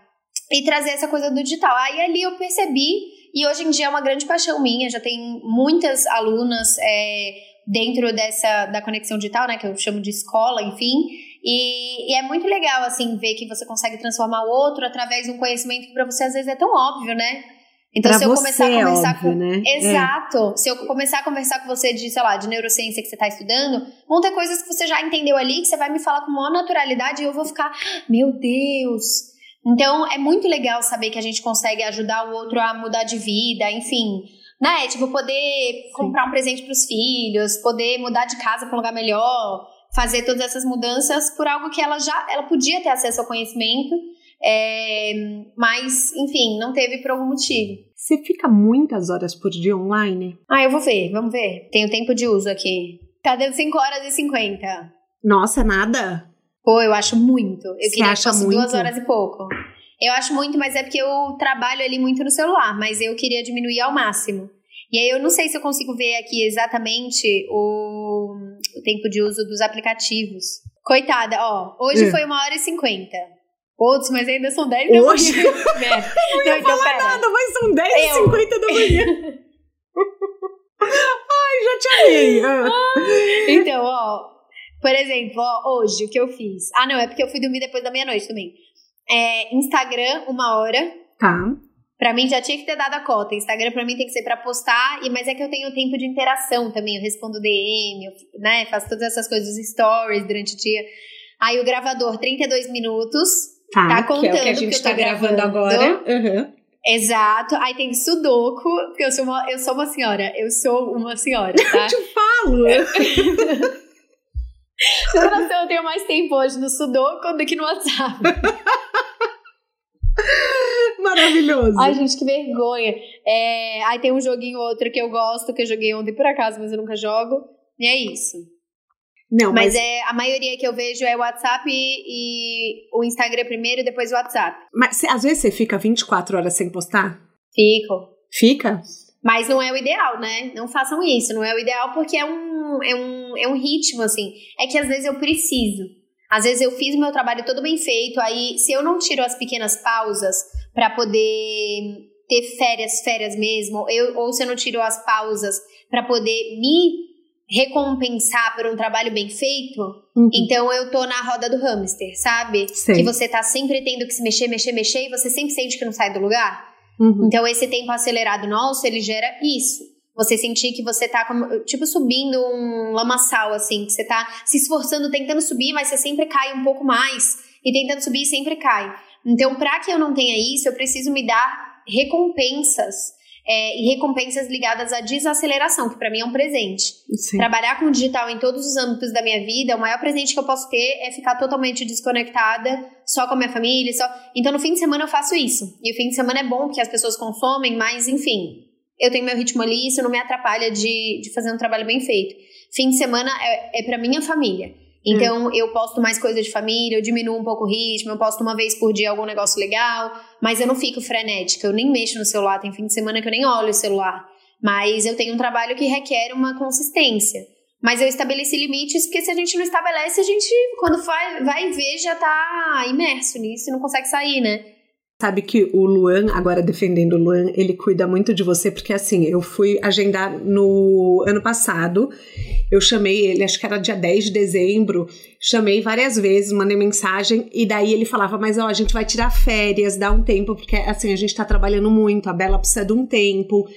E trazer essa coisa do digital. Aí ali eu percebi, e hoje em dia é uma grande paixão minha, já tem muitas alunas é, dentro dessa da conexão digital, né? Que eu chamo de escola, enfim e, e, é muito legal, assim, ver que você consegue transformar o outro através de um conhecimento que para você às vezes é tão óbvio, né? Então, pra se eu começar a é conversar óbvio, com. Né? É. Exato. É. Se eu começar a conversar com você de, sei lá, de neurociência que você está estudando, vão ter coisas que você já entendeu ali, que você vai me falar com maior naturalidade e eu vou ficar, meu Deus. Então, é muito legal saber que a gente consegue ajudar o outro a mudar de vida, enfim. Né? Tipo, poder Sim. comprar um presente para os filhos, poder mudar de casa para um lugar melhor fazer todas essas mudanças por algo que ela já ela podia ter acesso ao conhecimento, é, mas enfim, não teve por algum motivo. Você fica muitas horas por dia online? Ah, eu vou ver, vamos ver. Tenho tempo de uso aqui. Tá dando 5 horas e 50. Nossa, nada? Pô, eu acho muito. Eu Você queria acha que fosse muito? duas horas e pouco. Eu acho muito, mas é porque eu trabalho ali muito no celular, mas eu queria diminuir ao máximo. E aí eu não sei se eu consigo ver aqui exatamente o, o tempo de uso dos aplicativos. Coitada, ó, hoje é. foi uma hora e cinquenta. Outros, mas ainda são 10 da Hoje? [laughs] manhã. não ia então, falar nada, mas são 10 e 50 da manhã. [laughs] Ai, já te amei. então, ó, por exemplo, ó, hoje, o que eu fiz? Ah, não, é porque eu fui dormir depois da meia-noite também. É, Instagram, uma hora. Tá. Pra mim já tinha que ter dado a cota. Instagram pra mim tem que ser pra postar, e mas é que eu tenho tempo de interação também. Eu respondo DM, eu, né? Faço todas essas coisas, stories durante o dia. Aí o gravador, 32 minutos. Tá, tá contando que, é o que a gente que tá gravando, gravando agora. Uhum. Exato. Aí tem sudoku, porque eu sou uma, eu sou uma senhora. Eu sou uma senhora, [laughs] tá? eu te falo! [laughs] eu tenho mais tempo hoje no sudoku do que no WhatsApp. [laughs] [laughs] Maravilhoso. Ai, gente, que vergonha. É, aí tem um joguinho outro que eu gosto, que eu joguei ontem por acaso, mas eu nunca jogo. E é isso. Não, mas, mas é, a maioria que eu vejo é o WhatsApp e, e o Instagram primeiro e depois o WhatsApp. Mas cê, às vezes você fica 24 horas sem postar? Fico. Fica? Mas não é o ideal, né? Não façam isso. Não é o ideal porque é um, é um, é um ritmo, assim. É que às vezes eu preciso. Às vezes eu fiz o meu trabalho todo bem feito, aí se eu não tiro as pequenas pausas para poder ter férias, férias mesmo, eu, ou se eu não tiro as pausas para poder me recompensar por um trabalho bem feito, uhum. então eu tô na roda do hamster, sabe? Sei. Que você tá sempre tendo que se mexer, mexer, mexer e você sempre sente que não sai do lugar. Uhum. Então esse tempo acelerado nosso, ele gera isso. Você sentir que você tá como, tipo subindo um lamaçal assim, que você tá se esforçando, tentando subir, mas você sempre cai um pouco mais. e tentando subir sempre cai. Então, para que eu não tenha isso, eu preciso me dar recompensas é, e recompensas ligadas à desaceleração, que para mim é um presente. Sim. Trabalhar com o digital em todos os âmbitos da minha vida, o maior presente que eu posso ter é ficar totalmente desconectada, só com a minha família, só. Então no fim de semana eu faço isso. E o fim de semana é bom porque as pessoas consomem, mas enfim, eu tenho meu ritmo ali, isso não me atrapalha de, de fazer um trabalho bem feito. Fim de semana é, é para minha família. Então, hum. eu posto mais coisa de família, eu diminuo um pouco o ritmo, eu posto uma vez por dia algum negócio legal, mas eu não fico frenética, eu nem mexo no celular, tem fim de semana que eu nem olho o celular. Mas eu tenho um trabalho que requer uma consistência. Mas eu estabeleci limites, porque se a gente não estabelece, a gente, quando vai, vai ver, já tá imerso nisso e não consegue sair, né? Sabe que o Luan, agora defendendo o Luan, ele cuida muito de você, porque assim, eu fui agendar no ano passado, eu chamei ele, acho que era dia 10 de dezembro, chamei várias vezes, mandei mensagem, e daí ele falava, mas ó, a gente vai tirar férias, dá um tempo, porque assim, a gente tá trabalhando muito, a Bela precisa de um tempo,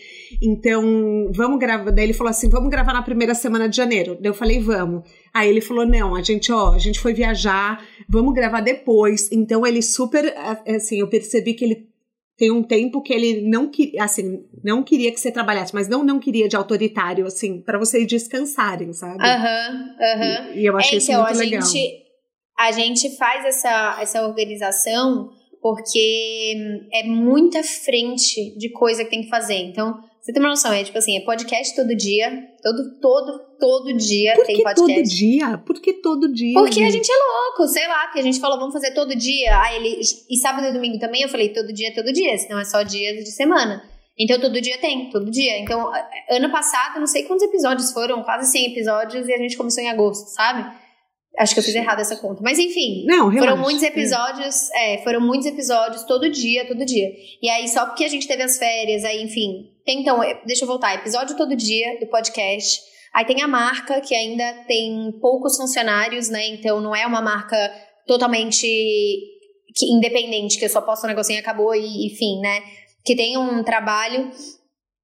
então vamos gravar. Daí ele falou assim: vamos gravar na primeira semana de janeiro. Daí eu falei, vamos. Aí ele falou: não, a gente, ó, a gente foi viajar, vamos gravar depois. Então ele super, assim, eu percebi que ele tem um tempo que ele não queria, assim, não queria que você trabalhasse, mas não não queria de autoritário, assim, para vocês descansarem, sabe? Aham, uhum, aham. Uhum. E, e, eu achei é, então, isso muito a legal. Gente, a gente faz essa, essa organização porque é muita frente de coisa que tem que fazer. Então, você tem uma noção, é tipo assim, é podcast todo dia, todo, todo, todo dia Por tem podcast. todo dia? Por que todo dia? Porque gente? a gente é louco, sei lá, porque a gente falou, vamos fazer todo dia. Aí ele, e sábado e domingo também, eu falei, todo dia, todo dia, senão é só dias de semana. Então todo dia tem, todo dia. Então, ano passado, não sei quantos episódios foram, quase 100 episódios, e a gente começou em agosto, sabe? Acho que eu fiz errado essa conta. Mas enfim, não, foram muitos episódios, é, foram muitos episódios todo dia, todo dia. E aí, só porque a gente teve as férias, aí, enfim. Tem, então, é, deixa eu voltar, episódio todo dia do podcast. Aí tem a marca, que ainda tem poucos funcionários, né? Então não é uma marca totalmente que, independente, que eu só posto um negocinho e acabou, e enfim, né? Que tem um trabalho.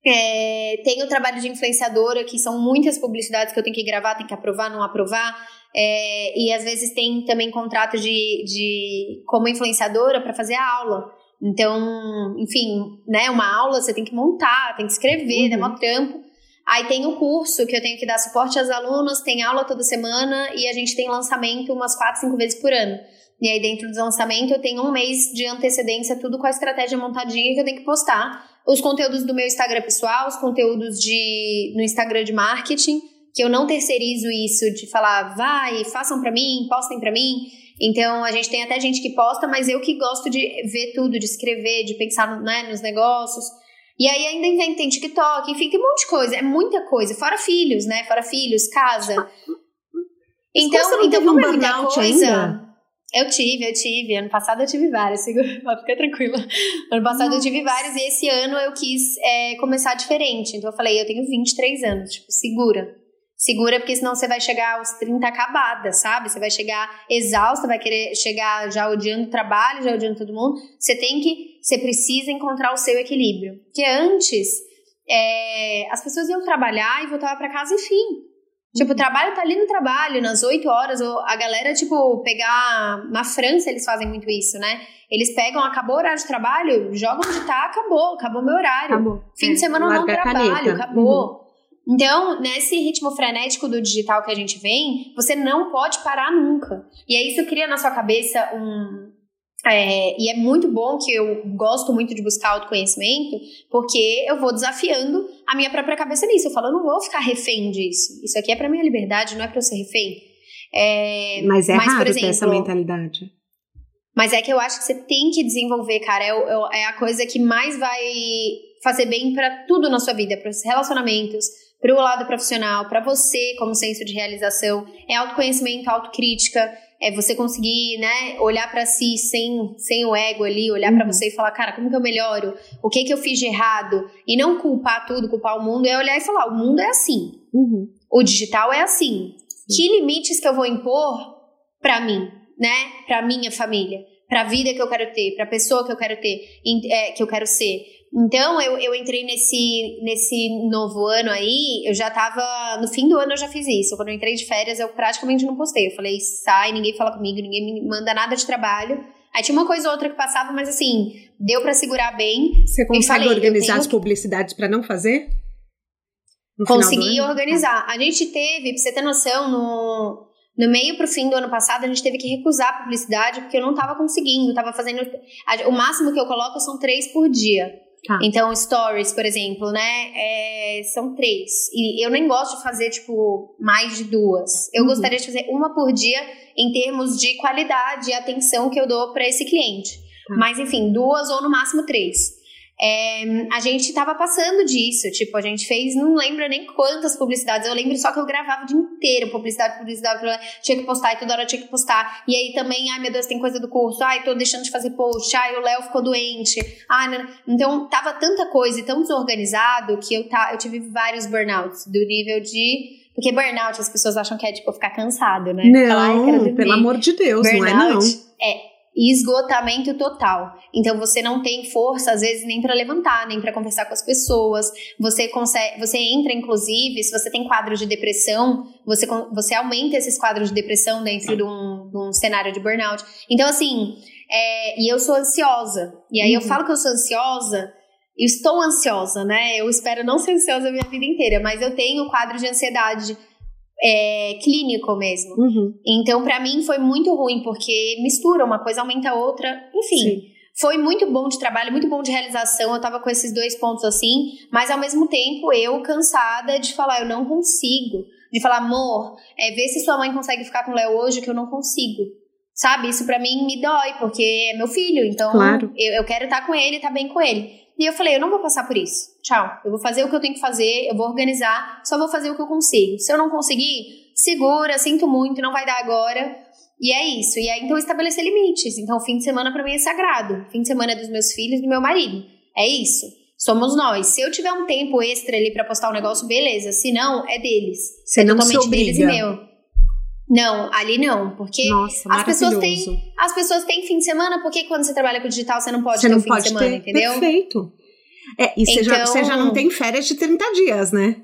É, tem o trabalho de influenciadora, que são muitas publicidades que eu tenho que gravar, tenho que aprovar, não aprovar. É, e às vezes tem também contrato de, de como influenciadora para fazer a aula. Então, enfim, né, uma aula você tem que montar, tem que escrever, uhum. dá um tempo. Aí tem o curso que eu tenho que dar suporte às alunas, tem aula toda semana e a gente tem lançamento umas quatro, cinco vezes por ano. E aí dentro do lançamento eu tenho um mês de antecedência, tudo com a estratégia montadinha que eu tenho que postar. Os conteúdos do meu Instagram pessoal, os conteúdos de no Instagram de marketing que eu não terceirizo isso de falar, vai, façam para mim, postem para mim. Então a gente tem até gente que posta, mas eu que gosto de ver tudo, de escrever, de pensar né, nos negócios. E aí ainda tem, tem TikTok, enfim, tem um monte de coisa, é muita coisa. Fora filhos, né? Fora filhos, casa. Então, então como é muita coisa. Ainda? Eu tive, eu tive. Ano passado eu tive várias, [laughs] fica tranquila. Ano passado Nossa. eu tive várias e esse ano eu quis é, começar diferente. Então eu falei, eu tenho 23 anos, tipo, segura. Segura, porque senão você vai chegar aos 30 acabada, sabe? Você vai chegar exausta, vai querer chegar já odiando o trabalho, já odiando todo mundo. Você tem que, você precisa encontrar o seu equilíbrio. Porque antes, é, as pessoas iam trabalhar e voltavam para casa e fim. Tipo, o trabalho tá ali no trabalho, nas 8 horas, ou a galera, tipo, pegar. Na França eles fazem muito isso, né? Eles pegam, acabou o horário de trabalho, jogam onde tá, acabou, acabou meu horário. Acabou. Fim é, de semana eu não trabalho, acabou. Uhum. Então, nesse ritmo frenético do digital que a gente vem, você não pode parar nunca. E aí isso cria na sua cabeça um. É, e é muito bom que eu gosto muito de buscar autoconhecimento, porque eu vou desafiando a minha própria cabeça nisso. Eu falo, eu não vou ficar refém disso. Isso aqui é para minha liberdade, não é para eu ser refém. É, mas é mas, raro exemplo, ter essa mentalidade. Mas é que eu acho que você tem que desenvolver, cara. É, é, é a coisa que mais vai fazer bem para tudo na sua vida, para os relacionamentos, para o lado profissional, para você como senso de realização, é autoconhecimento, autocrítica, é você conseguir, né, olhar para si sem, sem o ego ali, olhar uhum. para você e falar, cara, como que eu melhoro? O que que eu fiz de errado? E não culpar tudo, culpar o mundo, é olhar e falar, o mundo é assim. Uhum. O digital é assim. Sim. Que limites que eu vou impor para mim, né, para minha família? para a vida que eu quero ter, para a pessoa que eu quero ter, é, que eu quero ser. Então, eu, eu entrei nesse, nesse novo ano aí, eu já tava. No fim do ano eu já fiz isso. Quando eu entrei de férias, eu praticamente não postei. Eu falei, sai, ninguém fala comigo, ninguém me manda nada de trabalho. Aí tinha uma coisa ou outra que passava, mas assim, deu para segurar bem. Você consegue falei, organizar tenho... as publicidades para não fazer? Consegui organizar. A gente teve, pra você ter noção, no, no meio pro fim do ano passado, a gente teve que recusar a publicidade porque eu não tava conseguindo. Tava fazendo. O máximo que eu coloco são três por dia. Tá. Então, stories, por exemplo, né? É, são três. E eu nem gosto de fazer, tipo, mais de duas. Eu uhum. gostaria de fazer uma por dia em termos de qualidade e atenção que eu dou para esse cliente. Tá. Mas, enfim, duas ou no máximo três. É, a gente tava passando disso, tipo, a gente fez, não lembro nem quantas publicidades, eu lembro só que eu gravava o dia inteiro, publicidade, publicidade, tinha que postar e toda hora tinha que postar. E aí também, ai meu Deus, tem coisa do curso, ai, tô deixando de fazer post, ai, o Léo ficou doente, ai, não. então tava tanta coisa e tão desorganizado que eu, tá, eu tive vários burnouts, do nível de porque burnout as pessoas acham que é tipo ficar cansado, né? Não, Falar, pelo amor de Deus, burnout, não é não. É, e esgotamento total. Então você não tem força às vezes nem para levantar, nem para conversar com as pessoas. Você consegue, você entra inclusive, se você tem quadros de depressão, você você aumenta esses quadros de depressão dentro de um, de um cenário de burnout. Então assim, é, e eu sou ansiosa. E aí uhum. eu falo que eu sou ansiosa, eu estou ansiosa, né? Eu espero não ser ansiosa a minha vida inteira, mas eu tenho quadro de ansiedade é, clínico mesmo. Uhum. Então, para mim, foi muito ruim, porque mistura, uma coisa aumenta a outra, enfim. Sim. Foi muito bom de trabalho, muito bom de realização. Eu tava com esses dois pontos assim, mas ao mesmo tempo eu cansada de falar, eu não consigo. De falar, amor, é, vê se sua mãe consegue ficar com o Léo hoje, que eu não consigo. Sabe? Isso para mim me dói, porque é meu filho, então claro. eu, eu quero estar com ele, estar tá bem com ele. E eu falei, eu não vou passar por isso. Tchau. Eu vou fazer o que eu tenho que fazer, eu vou organizar, só vou fazer o que eu consigo. Se eu não conseguir, segura, sinto muito, não vai dar agora. E é isso. E aí, então, estabelecer limites. Então, o fim de semana para mim é sagrado. Fim de semana é dos meus filhos e do meu marido. É isso. Somos nós. Se eu tiver um tempo extra ali para postar um negócio, beleza. Se não, é deles. Você é não totalmente deles e meu. Não, ali não, porque Nossa, as pessoas têm as pessoas têm fim de semana, porque quando você trabalha com digital você não pode você ter não fim de semana, ter. entendeu? Perfeito. É, e você, então, já, você já não tem férias de 30 dias, né?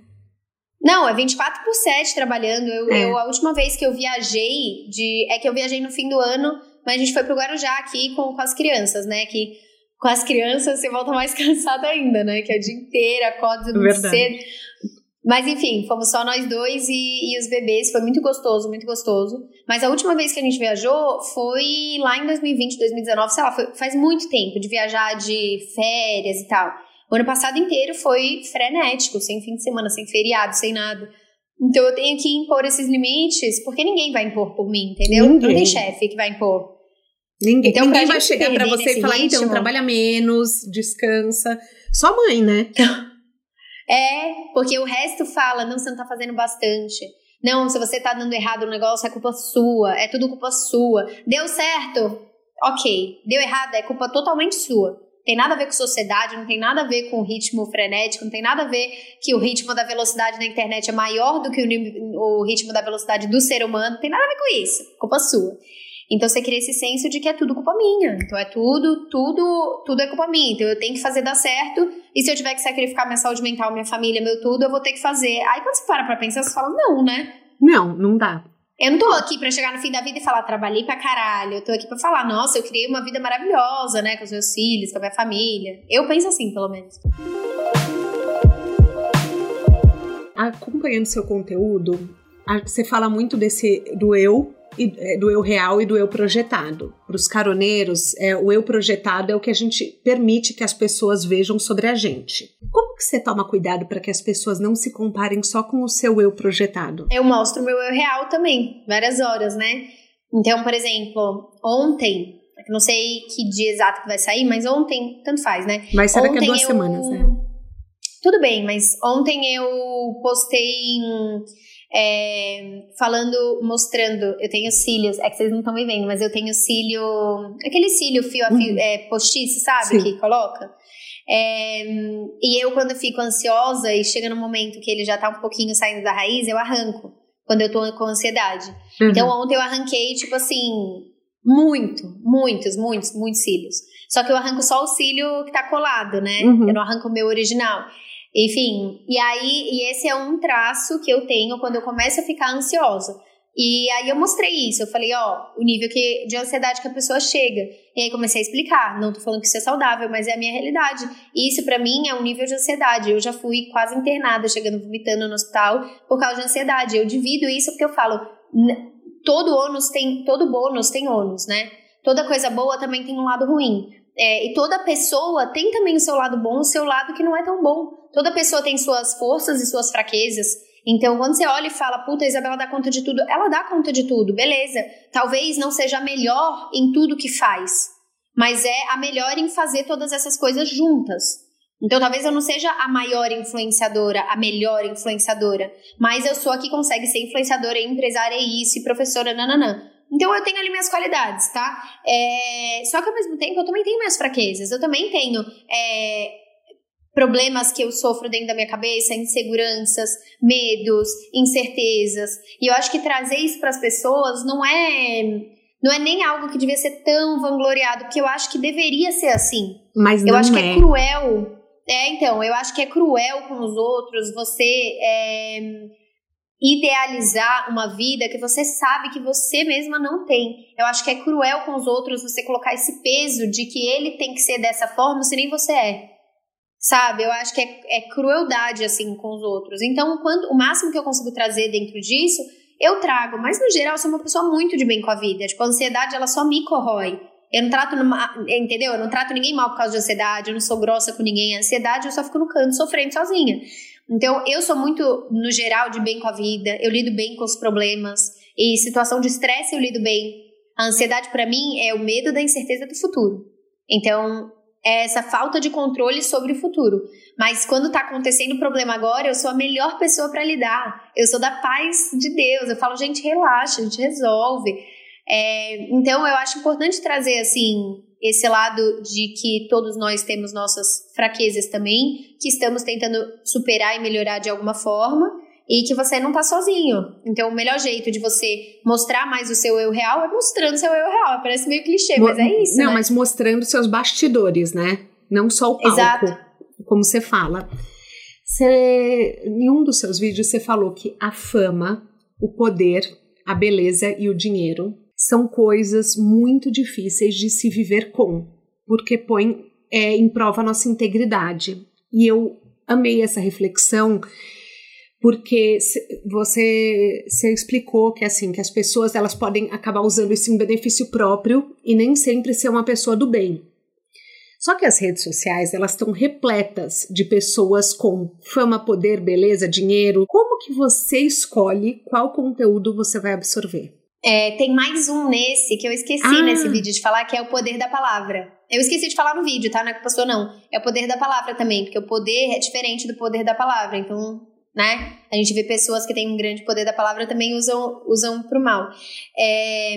Não, é 24 por 7 trabalhando. Eu, é. eu, a última vez que eu viajei, de, é que eu viajei no fim do ano, mas a gente foi pro Guarujá aqui com, com as crianças, né? Que com as crianças você volta mais [laughs] cansado ainda, né? Que é o dia inteiro, acorda muito cedo. Mas enfim, fomos só nós dois e, e, os bebês, foi muito gostoso, muito gostoso. Mas a última vez que a gente viajou foi lá em 2020, 2019, sei lá, foi, faz muito tempo de viajar de férias e tal. O ano passado inteiro foi frenético, sem fim de semana, sem feriado, sem nada. Então eu tenho que impor esses limites, porque ninguém vai impor por mim, entendeu? Ninguém. Não tem chefe que vai impor. Ninguém, então, ninguém vai chegar para você e falar, ritmo, então, trabalha menos, descansa. Só mãe, né? [laughs] É, porque o resto fala, não, você não tá fazendo bastante. Não, se você tá dando errado o negócio, é culpa sua, é tudo culpa sua. Deu certo? Ok. Deu errado, é culpa totalmente sua. Tem nada a ver com sociedade, não tem nada a ver com o ritmo frenético, não tem nada a ver que o ritmo da velocidade na internet é maior do que o, o ritmo da velocidade do ser humano, não tem nada a ver com isso. Culpa sua. Então você cria esse senso de que é tudo culpa minha. Então é tudo, tudo, tudo é culpa minha. Então eu tenho que fazer dar certo. E se eu tiver que sacrificar minha saúde mental, minha família, meu tudo, eu vou ter que fazer. Aí quando você para pra pensar, você fala, não, né? Não, não dá. Eu não tô aqui para chegar no fim da vida e falar, trabalhei pra caralho. Eu tô aqui pra falar, nossa, eu criei uma vida maravilhosa, né? Com os meus filhos, com a minha família. Eu penso assim, pelo menos. Acompanhando seu conteúdo, você fala muito desse do eu do eu real e do eu projetado. Para os caroneiros, é, o eu projetado é o que a gente permite que as pessoas vejam sobre a gente. Como que você toma cuidado para que as pessoas não se comparem só com o seu eu projetado? Eu mostro o meu eu real também, várias horas, né? Então, por exemplo, ontem, não sei que dia exato que vai sair, mas ontem, tanto faz, né? Vai ser daqui a duas eu... semanas, né? Tudo bem, mas ontem eu postei em é, falando, mostrando, eu tenho cílios, é que vocês não estão me vendo, mas eu tenho cílio, aquele cílio fio a fio, uhum. é, postiço, sabe, Sim. que coloca. É, e eu, quando fico ansiosa e chega no momento que ele já tá um pouquinho saindo da raiz, eu arranco, quando eu tô com ansiedade. Uhum. Então, ontem eu arranquei, tipo assim, Muito, muitos, muitos, muitos cílios. Só que eu arranco só o cílio que tá colado, né? Uhum. Eu não arranco o meu original. Enfim, e aí, e esse é um traço que eu tenho quando eu começo a ficar ansiosa. E aí eu mostrei isso, eu falei, ó, o nível que, de ansiedade que a pessoa chega. E aí comecei a explicar, não tô falando que isso é saudável, mas é a minha realidade. E isso para mim é um nível de ansiedade. Eu já fui quase internada, chegando vomitando no hospital por causa de ansiedade. Eu divido isso porque eu falo, todo ônus tem, todo bônus tem ônus, né? Toda coisa boa também tem um lado ruim. É, e toda pessoa tem também o seu lado bom, o seu lado que não é tão bom. Toda pessoa tem suas forças e suas fraquezas. Então, quando você olha e fala, puta, a Isabela dá conta de tudo, ela dá conta de tudo, beleza. Talvez não seja a melhor em tudo que faz, mas é a melhor em fazer todas essas coisas juntas. Então, talvez eu não seja a maior influenciadora, a melhor influenciadora, mas eu sou a que consegue ser influenciadora, empresária, isso, e professora, nananã. Então, eu tenho ali minhas qualidades, tá? É... Só que ao mesmo tempo, eu também tenho minhas fraquezas, eu também tenho. É problemas que eu sofro dentro da minha cabeça, inseguranças, medos, incertezas. E eu acho que trazer isso para as pessoas não é não é nem algo que devia ser tão vangloriado, porque eu acho que deveria ser assim. Mas não eu acho é. que é cruel. É, então, eu acho que é cruel com os outros você é, idealizar uma vida que você sabe que você mesma não tem. Eu acho que é cruel com os outros você colocar esse peso de que ele tem que ser dessa forma, se nem você é sabe? Eu acho que é, é crueldade, assim, com os outros. Então, quando, o máximo que eu consigo trazer dentro disso, eu trago. Mas, no geral, eu sou uma pessoa muito de bem com a vida. Tipo, a ansiedade, ela só me corrói. Eu não trato, numa, entendeu? Eu não trato ninguém mal por causa de ansiedade, eu não sou grossa com ninguém. A ansiedade, eu só fico no canto sofrendo sozinha. Então, eu sou muito, no geral, de bem com a vida. Eu lido bem com os problemas. E situação de estresse, eu lido bem. A ansiedade, para mim, é o medo da incerteza do futuro. Então, é essa falta de controle sobre o futuro. Mas quando tá acontecendo o problema agora, eu sou a melhor pessoa para lidar. Eu sou da paz de Deus. Eu falo, gente, relaxa, a gente resolve. É, então eu acho importante trazer assim esse lado de que todos nós temos nossas fraquezas também, que estamos tentando superar e melhorar de alguma forma e que você não tá sozinho. Então, o melhor jeito de você mostrar mais o seu eu real é mostrando seu eu real. Parece meio clichê, Mo mas é isso. Não, né? mas mostrando seus bastidores, né? Não só o palco, Exato. como você fala. Você, em um dos seus vídeos, você falou que a fama, o poder, a beleza e o dinheiro são coisas muito difíceis de se viver com, porque põe é, em prova a nossa integridade. E eu amei essa reflexão porque você, você explicou que assim que as pessoas elas podem acabar usando isso em benefício próprio e nem sempre ser uma pessoa do bem. Só que as redes sociais elas estão repletas de pessoas com fama, poder, beleza, dinheiro. Como que você escolhe qual conteúdo você vai absorver? É, tem mais um nesse que eu esqueci ah. nesse vídeo de falar, que é o poder da palavra. Eu esqueci de falar no vídeo, tá? Não é culpa sua, não. É o poder da palavra também, porque o poder é diferente do poder da palavra. Então, né? A gente vê pessoas que têm um grande poder da palavra também usam, usam pro mal. É,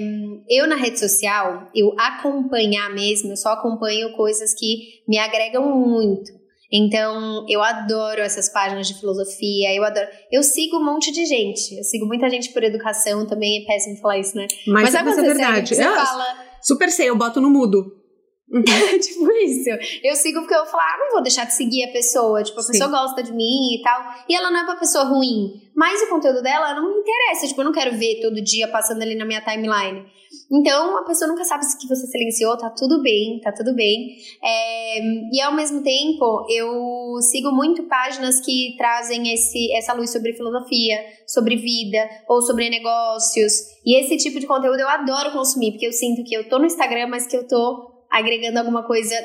eu na rede social, eu acompanhar mesmo, eu só acompanho coisas que me agregam muito. Então, eu adoro essas páginas de filosofia, eu adoro. Eu sigo um monte de gente, eu sigo muita gente por educação, também é péssimo falar isso, né? Mas, Mas é verdade. Você ah, fala... Super sei, eu boto no mudo. Uhum. [laughs] tipo isso. Eu sigo porque eu falo, ah, não vou deixar de seguir a pessoa. Tipo, a Sim. pessoa gosta de mim e tal. E ela não é uma pessoa ruim. Mas o conteúdo dela não me interessa. Tipo, eu não quero ver todo dia passando ali na minha timeline. Então, a pessoa nunca sabe se que você silenciou, tá tudo bem, tá tudo bem. É, e ao mesmo tempo, eu sigo muito páginas que trazem esse, essa luz sobre filosofia, sobre vida, ou sobre negócios. E esse tipo de conteúdo eu adoro consumir, porque eu sinto que eu tô no Instagram, mas que eu tô agregando alguma coisa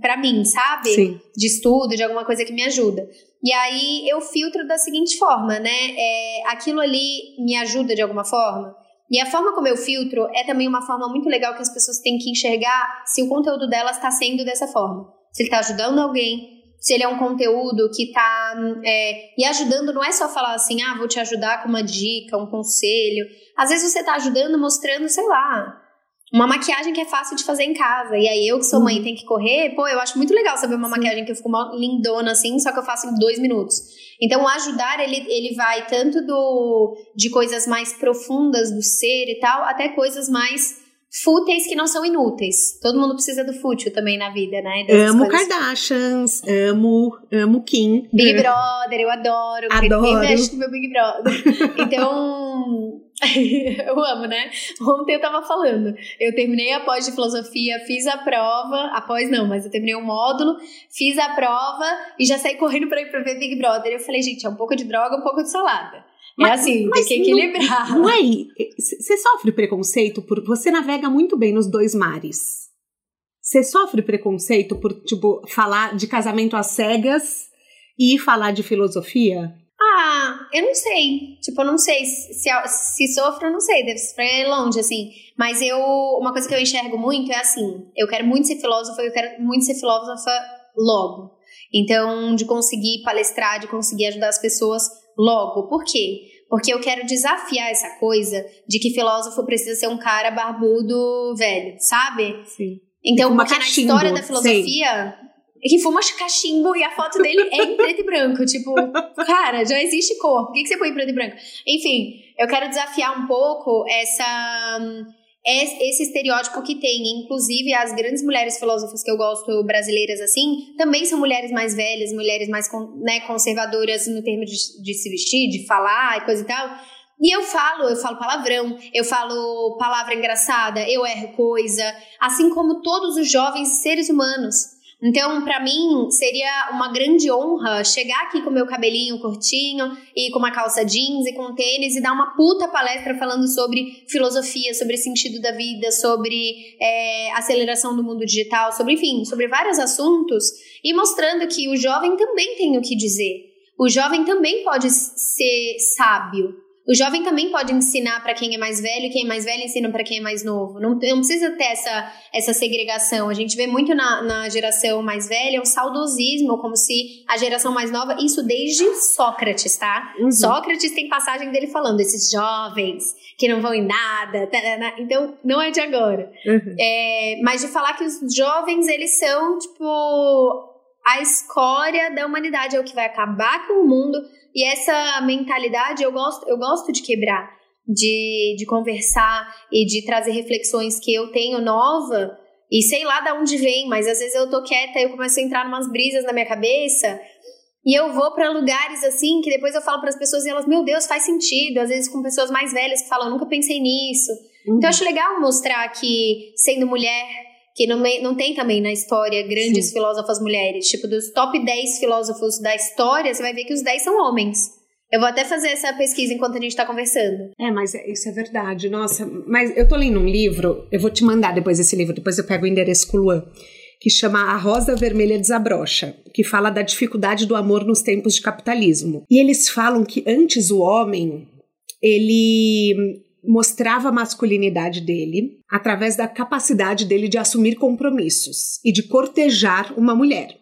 para mim, sabe? Sim. De estudo, de alguma coisa que me ajuda. E aí eu filtro da seguinte forma, né? É, aquilo ali me ajuda de alguma forma. E a forma como eu filtro é também uma forma muito legal que as pessoas têm que enxergar se o conteúdo delas está sendo dessa forma. Se ele está ajudando alguém, se ele é um conteúdo que está. É, e ajudando não é só falar assim, ah, vou te ajudar com uma dica, um conselho. Às vezes você está ajudando mostrando, sei lá, uma maquiagem que é fácil de fazer em casa. E aí eu que sou mãe uhum. tenho que correr, pô, eu acho muito legal saber uma maquiagem que eu fico lindona assim, só que eu faço em dois minutos. Então, o ajudar, ele, ele vai tanto do de coisas mais profundas do ser e tal, até coisas mais fúteis que não são inúteis. Todo mundo precisa do fútil também na vida, né? amo coisas. Kardashians, amo, amo Kim. Big Brother, eu adoro. Adoro. Ninguém mexe no meu Big Brother. Então, [laughs] eu amo, né? Ontem eu tava falando, eu terminei a pós de filosofia, fiz a prova, após não, mas eu terminei um módulo, fiz a prova e já saí correndo pra ir pra ver Big Brother. Eu falei, gente, é um pouco de droga, um pouco de salada. É mas, é assim, tem que equilibrar. Não, não é. Você sofre preconceito por. Você navega muito bem nos dois mares. Você sofre preconceito por, tipo, falar de casamento às cegas e falar de filosofia? Ah, eu não sei. Tipo, eu não sei se, se sofro, eu não sei. Deve ser longe, assim. Mas eu. Uma coisa que eu enxergo muito é assim: eu quero muito ser filósofa, eu quero muito ser filósofa logo. Então, de conseguir palestrar, de conseguir ajudar as pessoas logo. Por quê? Porque eu quero desafiar essa coisa de que filósofo precisa ser um cara barbudo velho, sabe? Sim. Então, porque cachimbo, na história da filosofia, sei. que fuma cachimbo e a foto dele é em preto e branco. Tipo, cara, já existe cor. Por que, que você põe em preto e branco? Enfim, eu quero desafiar um pouco essa é esse estereótipo que tem. Inclusive, as grandes mulheres filósofas que eu gosto brasileiras assim, também são mulheres mais velhas, mulheres mais né, conservadoras no termo de, de se vestir, de falar e coisa e tal. E eu falo, eu falo palavrão, eu falo palavra engraçada, eu erro coisa, assim como todos os jovens seres humanos. Então, para mim, seria uma grande honra chegar aqui com meu cabelinho curtinho e com uma calça jeans e com tênis e dar uma puta palestra falando sobre filosofia, sobre sentido da vida, sobre é, aceleração do mundo digital, sobre, enfim, sobre vários assuntos e mostrando que o jovem também tem o que dizer. O jovem também pode ser sábio. O jovem também pode ensinar para quem é mais velho, e quem é mais velho ensina para quem é mais novo. Não, não, precisa ter essa, essa segregação. A gente vê muito na, na geração mais velha o saudosismo, como se a geração mais nova, isso desde Sócrates, tá? Uhum. Sócrates tem passagem dele falando, esses jovens que não vão em nada. Tá, tá, tá. Então, não é de agora. Uhum. É, mas de falar que os jovens, eles são, tipo, a escória da humanidade, é o que vai acabar com o mundo. E essa mentalidade eu gosto, eu gosto de quebrar, de, de conversar e de trazer reflexões que eu tenho nova. E sei lá de onde vem, mas às vezes eu tô quieta e eu começo a entrar umas brisas na minha cabeça. E eu vou para lugares assim que depois eu falo para as pessoas e elas, meu Deus, faz sentido. Às vezes com pessoas mais velhas que falam, nunca pensei nisso. Uhum. Então eu acho legal mostrar que sendo mulher que não, não tem também na história grandes Sim. filósofas mulheres. Tipo, dos top 10 filósofos da história, você vai ver que os 10 são homens. Eu vou até fazer essa pesquisa enquanto a gente tá conversando. É, mas é, isso é verdade. Nossa, mas eu tô lendo um livro, eu vou te mandar depois esse livro, depois eu pego o endereço com o Luan, que chama A Rosa Vermelha Desabrocha, que fala da dificuldade do amor nos tempos de capitalismo. E eles falam que antes o homem, ele mostrava a masculinidade dele através da capacidade dele de assumir compromissos e de cortejar uma mulher.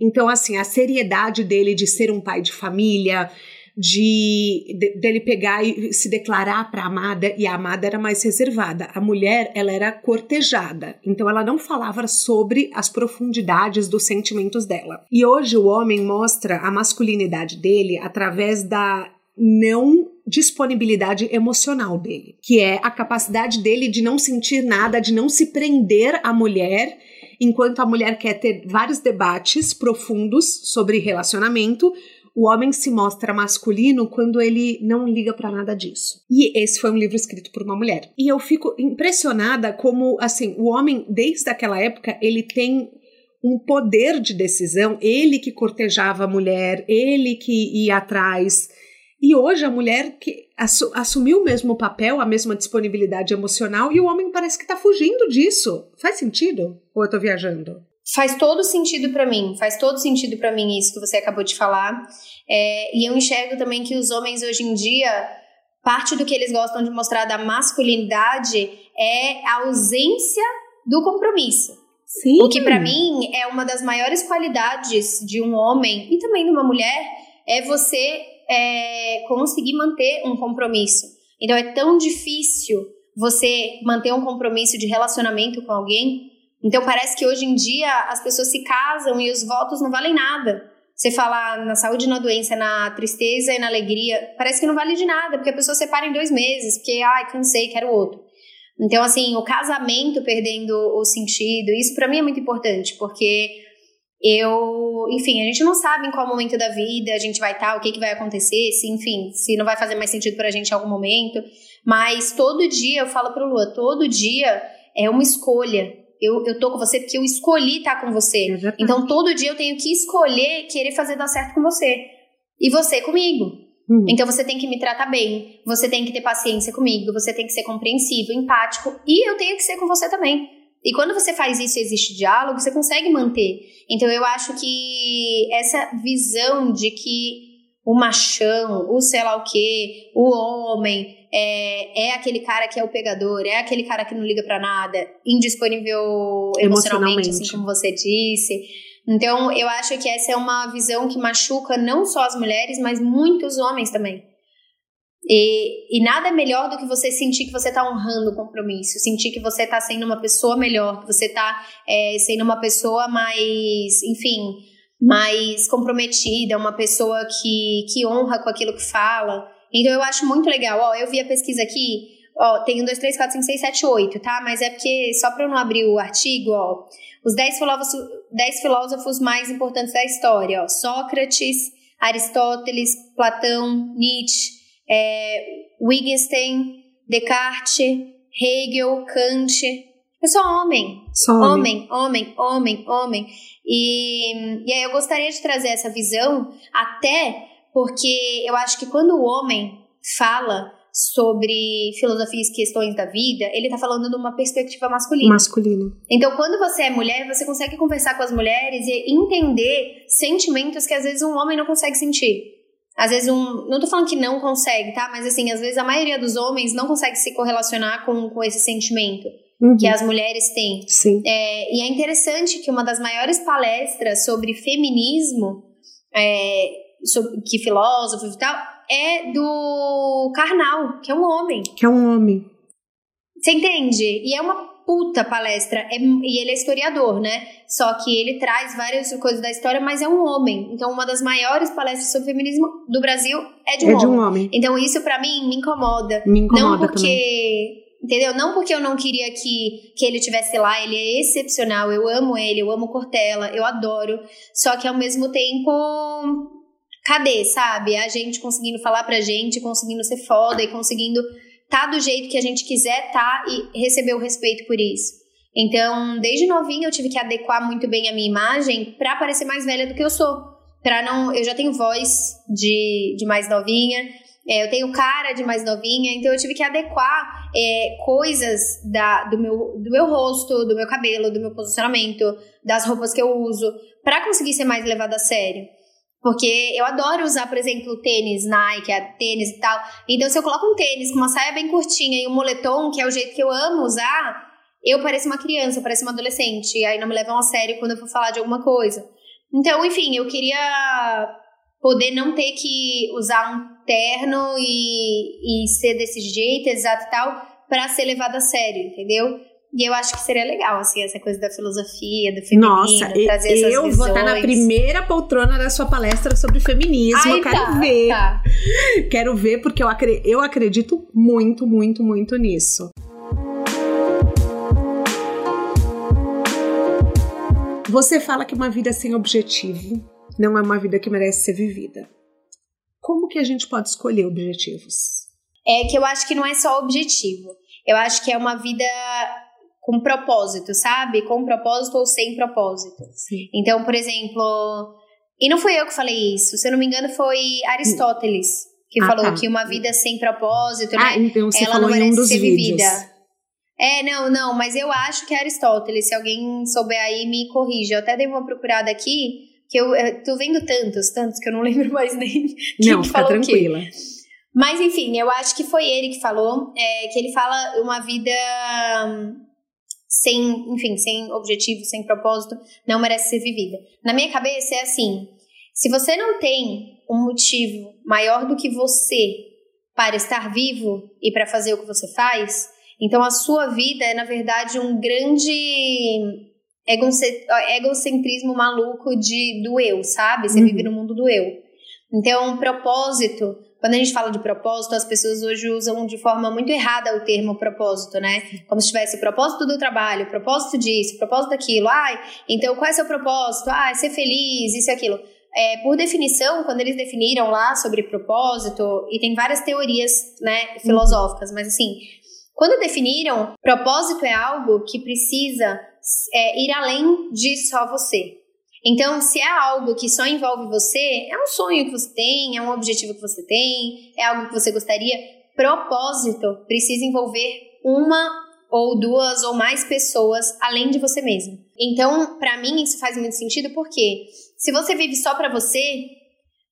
Então, assim, a seriedade dele de ser um pai de família, de, de dele pegar e se declarar para a amada e a amada era mais reservada. A mulher, ela era cortejada, então ela não falava sobre as profundidades dos sentimentos dela. E hoje o homem mostra a masculinidade dele através da não disponibilidade emocional dele, que é a capacidade dele de não sentir nada, de não se prender à mulher, enquanto a mulher quer ter vários debates profundos sobre relacionamento, o homem se mostra masculino quando ele não liga para nada disso. E esse foi um livro escrito por uma mulher. E eu fico impressionada como, assim, o homem, desde aquela época, ele tem um poder de decisão, ele que cortejava a mulher, ele que ia atrás e hoje a mulher que assumiu o mesmo papel, a mesma disponibilidade emocional, e o homem parece que está fugindo disso. Faz sentido? Ou eu estou viajando? Faz todo sentido para mim, faz todo sentido para mim isso que você acabou de falar. É, e eu enxergo também que os homens hoje em dia, parte do que eles gostam de mostrar da masculinidade é a ausência do compromisso. Sim. O que para mim é uma das maiores qualidades de um homem e também de uma mulher é você é, conseguir manter um compromisso. Então é tão difícil você manter um compromisso de relacionamento com alguém. Então parece que hoje em dia as pessoas se casam e os votos não valem nada. Você fala na saúde, na doença, na tristeza e na alegria, parece que não vale de nada, porque a pessoa separa em dois meses, porque, ai, cansei, quero outro. Então, assim, o casamento perdendo o sentido, isso para mim é muito importante, porque eu, enfim, a gente não sabe em qual momento da vida a gente vai estar, tá, o que, que vai acontecer, se, enfim, se não vai fazer mais sentido pra gente em algum momento. Mas todo dia eu falo pro Lua, todo dia é uma escolha. Eu, eu tô com você porque eu escolhi estar tá com você. Exatamente. Então todo dia eu tenho que escolher querer fazer dar certo com você. E você comigo. Uhum. Então você tem que me tratar bem, você tem que ter paciência comigo, você tem que ser compreensivo, empático e eu tenho que ser com você também. E quando você faz isso e existe diálogo, você consegue manter. Então eu acho que essa visão de que o machão, o sei lá o que, o homem, é, é aquele cara que é o pegador, é aquele cara que não liga para nada, indisponível emocionalmente, emocionalmente, assim como você disse. Então, eu acho que essa é uma visão que machuca não só as mulheres, mas muitos homens também. E, e nada melhor do que você sentir que você está honrando o compromisso, sentir que você está sendo uma pessoa melhor, que você está é, sendo uma pessoa mais, enfim, mais comprometida, uma pessoa que, que honra com aquilo que fala. Então eu acho muito legal. Ó, eu vi a pesquisa aqui, ó, tem um, dois, três, quatro, cinco, seis, sete, oito, tá? Mas é porque, só para eu não abrir o artigo, ó, os dez filósofos, dez filósofos mais importantes da história, ó, Sócrates, Aristóteles, Platão, Nietzsche, é, Wittgenstein, Descartes, Hegel, Kant. Eu sou homem. Só homem. Homem, homem, homem, homem. E, e aí eu gostaria de trazer essa visão, até porque eu acho que quando o homem fala sobre filosofias e questões da vida, ele tá falando de uma perspectiva masculina. Masculina. Então, quando você é mulher, você consegue conversar com as mulheres e entender sentimentos que às vezes um homem não consegue sentir. Às vezes um. Não tô falando que não consegue, tá? Mas assim, às vezes a maioria dos homens não consegue se correlacionar com, com esse sentimento. Uhum. Que as mulheres têm. Sim. É, e é interessante que uma das maiores palestras sobre feminismo, é, sobre, que filósofo e tal, é do Karnal, que é um homem. Que é um homem. Você entende? E é uma puta palestra. É, e ele é historiador, né? Só que ele traz várias coisas da história, mas é um homem. Então, uma das maiores palestras sobre feminismo do Brasil é de um, é homem. De um homem. Então, isso para mim me incomoda. Me incomoda Não porque. Também. Entendeu? Não porque eu não queria que, que ele tivesse lá, ele é excepcional, eu amo ele, eu amo Cortella, eu adoro. Só que ao mesmo tempo, cadê, sabe? A gente conseguindo falar pra gente, conseguindo ser foda e conseguindo tá do jeito que a gente quiser tá e receber o respeito por isso. Então, desde novinha eu tive que adequar muito bem a minha imagem para parecer mais velha do que eu sou. Para não, eu já tenho voz de, de mais novinha, é, eu tenho cara de mais novinha, então eu tive que adequar é, coisas da, do, meu, do meu rosto, do meu cabelo, do meu posicionamento, das roupas que eu uso, para conseguir ser mais levada a sério. Porque eu adoro usar, por exemplo, tênis Nike, tênis e tal. Então, se eu coloco um tênis com uma saia bem curtinha e um moletom, que é o jeito que eu amo usar, eu pareço uma criança, pareço uma adolescente. Aí não me levam a sério quando eu for falar de alguma coisa. Então, enfim, eu queria poder não ter que usar um terno e, e ser desse jeito, exato e tal, para ser levado a sério, entendeu? E eu acho que seria legal, assim, essa coisa da filosofia, do feminino, Nossa, trazer essas eu visões. vou estar na primeira poltrona da sua palestra sobre feminismo. Ai, eu quero tá, ver. Tá. Quero ver, porque eu, acre eu acredito muito, muito, muito nisso. Você fala que uma vida sem objetivo não é uma vida que merece ser vivida. Como que a gente pode escolher objetivos? É que eu acho que não é só objetivo. Eu acho que é uma vida com propósito, sabe? Com propósito ou sem propósito. Sim. Então, por exemplo, e não fui eu que falei isso, se eu não me engano, foi Aristóteles que Ah, falou tá. que uma vida sem propósito, Ah, né? então você Ela falou não em um merece dos ser vídeos. vivida. É, não, não, mas eu acho que é Aristóteles. Se alguém souber aí, me corrija. Eu até dei uma procurada aqui, que eu, eu tô vendo tantos, tantos, que eu não [laughs] lembro mais nem quem Não, que fica tranquila. Mas enfim, eu acho que foi ele que falou, é, que ele fala uma vida hum, sem, enfim, sem objetivo, sem propósito, não merece ser vivida. Na minha cabeça é assim: se você não tem um motivo maior do que você para estar vivo e para fazer o que você faz, então a sua vida é, na verdade, um grande egoce- egocentrismo maluco de, do eu, sabe? Você Uhum. vive no mundo do eu. Então, um propósito quando a gente fala de propósito, as pessoas hoje usam de forma muito errada o termo propósito, né? Como se tivesse propósito do trabalho, propósito disso, propósito daquilo. Ai, então qual é seu propósito? Ah, ser feliz, isso e aquilo. É, por definição, quando eles definiram lá sobre propósito, e tem várias teorias né, filosóficas, mas assim, quando definiram, propósito é algo que precisa é, ir além de só você. Então, se é algo que só envolve você, é um sonho que você tem, é um objetivo que você tem, é algo que você gostaria. Propósito precisa envolver uma ou duas ou mais pessoas além de você mesmo. Então, para mim isso faz muito sentido porque se você vive só para você,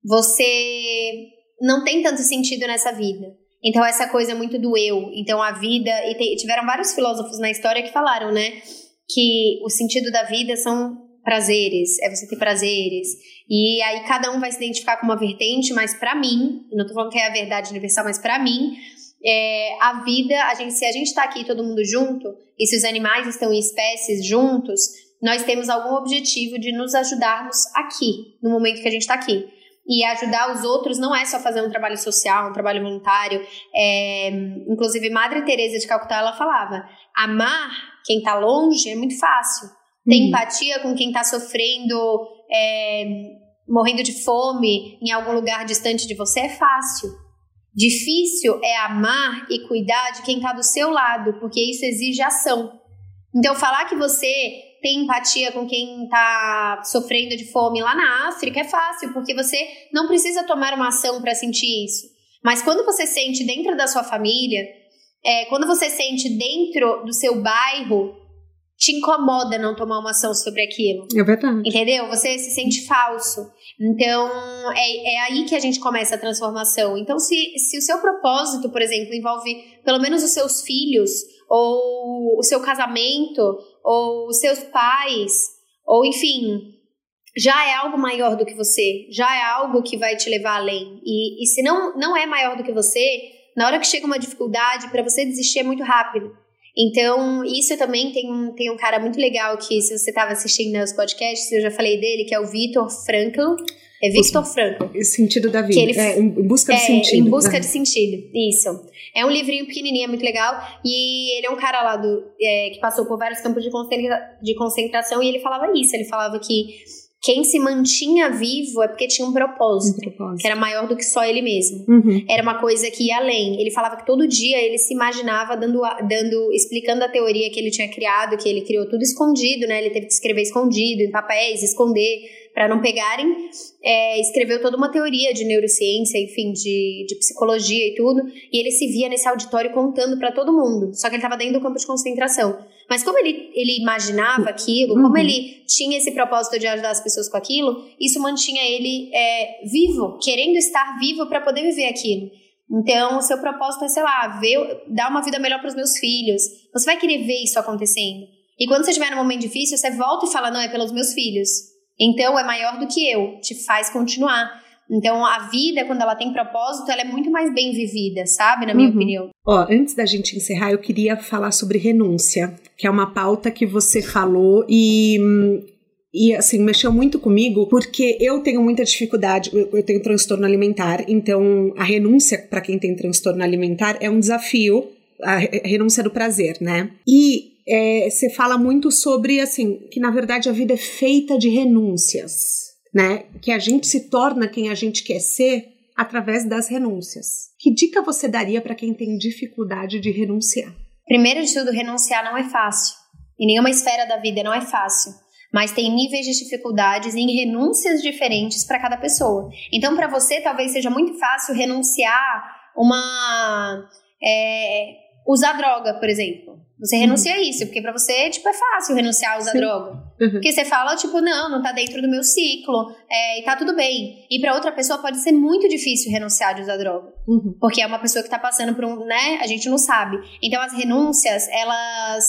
você não tem tanto sentido nessa vida. Então essa coisa é muito do eu. Então a vida e tiveram vários filósofos na história que falaram, né, que o sentido da vida são prazeres, é você ter prazeres. E aí cada um vai se identificar com uma vertente, mas para mim, não tô falando que é a verdade universal, mas para mim, é, a vida, a gente, se a gente tá aqui todo mundo junto, e se os animais estão em espécies juntos, nós temos algum objetivo de nos ajudarmos aqui, no momento que a gente está aqui. E ajudar os outros não é só fazer um trabalho social, um trabalho voluntário. É, inclusive, Madre Teresa de Calcutá, ela falava, amar quem está longe é muito fácil ter uhum. empatia com quem está sofrendo, é, morrendo de fome em algum lugar distante de você é fácil. Difícil é amar e cuidar de quem está do seu lado, porque isso exige ação. Então, falar que você tem empatia com quem está sofrendo de fome lá na África é fácil, porque você não precisa tomar uma ação para sentir isso. Mas quando você sente dentro da sua família, é, quando você sente dentro do seu bairro, te incomoda não tomar uma ação sobre aquilo. É verdade. Entendeu? Você se sente falso. Então, é, é aí que a gente começa a transformação. Então, se, se o seu propósito, por exemplo, envolve pelo menos os seus filhos, ou o seu casamento, ou os seus pais, ou enfim, já é algo maior do que você, já é algo que vai te levar além. E, e se não, não é maior do que você, na hora que chega uma dificuldade, para você desistir é muito rápido. Então, isso também tem um, tem um cara muito legal que, se você estava assistindo os podcasts, eu já falei dele, que é o Vitor Frankl. É Victor Frankl. O sentido da vida. Ele, é, em busca de é, sentido. Em busca de sentido, isso. É um livrinho pequenininho, é muito legal. E ele é um cara lá do, é, que passou por vários campos de, concentra, de concentração e ele falava isso. Ele falava que quem se mantinha vivo é porque tinha um propósito, um propósito. que era maior do que só ele mesmo. Uhum. Era uma coisa que ia além. Ele falava que todo dia ele se imaginava dando, dando, explicando a teoria que ele tinha criado, que ele criou tudo escondido, né? Ele teve que escrever escondido, em papéis, esconder para não pegarem, é, escreveu toda uma teoria de neurociência, enfim, de, de psicologia e tudo, e ele se via nesse auditório contando para todo mundo, só que ele estava dentro do campo de concentração. Mas como ele, ele imaginava aquilo, como uhum. ele tinha esse propósito de ajudar as pessoas com aquilo, isso mantinha ele é, vivo, querendo estar vivo para poder viver aquilo. Então, o seu propósito é, sei lá, ver, dar uma vida melhor para os meus filhos. Você vai querer ver isso acontecendo. E quando você estiver num momento difícil, você volta e fala: não, é pelos meus filhos. Então é maior do que eu, te faz continuar. Então a vida, quando ela tem propósito, ela é muito mais bem vivida, sabe? Na minha uhum. opinião. Ó, antes da gente encerrar, eu queria falar sobre renúncia, que é uma pauta que você falou e e assim, mexeu muito comigo porque eu tenho muita dificuldade, eu, eu tenho transtorno alimentar, então a renúncia para quem tem transtorno alimentar é um desafio, a renúncia do prazer, né? E é, você fala muito sobre, assim, que na verdade a vida é feita de renúncias, né? Que a gente se torna quem a gente quer ser através das renúncias. Que dica você daria para quem tem dificuldade de renunciar? Primeiro de tudo, renunciar não é fácil. Em nenhuma esfera da vida não é fácil. Mas tem níveis de dificuldades em renúncias diferentes para cada pessoa. Então, para você, talvez seja muito fácil renunciar uma. É, usar droga, por exemplo. Você renuncia uhum. a isso, porque para você, tipo, é fácil renunciar a usar Sim. droga. Uhum. Porque você fala, tipo, não, não tá dentro do meu ciclo, é, e tá tudo bem. E para outra pessoa pode ser muito difícil renunciar de usar droga. Uhum. Porque é uma pessoa que tá passando por um, né, a gente não sabe. Então as renúncias, elas.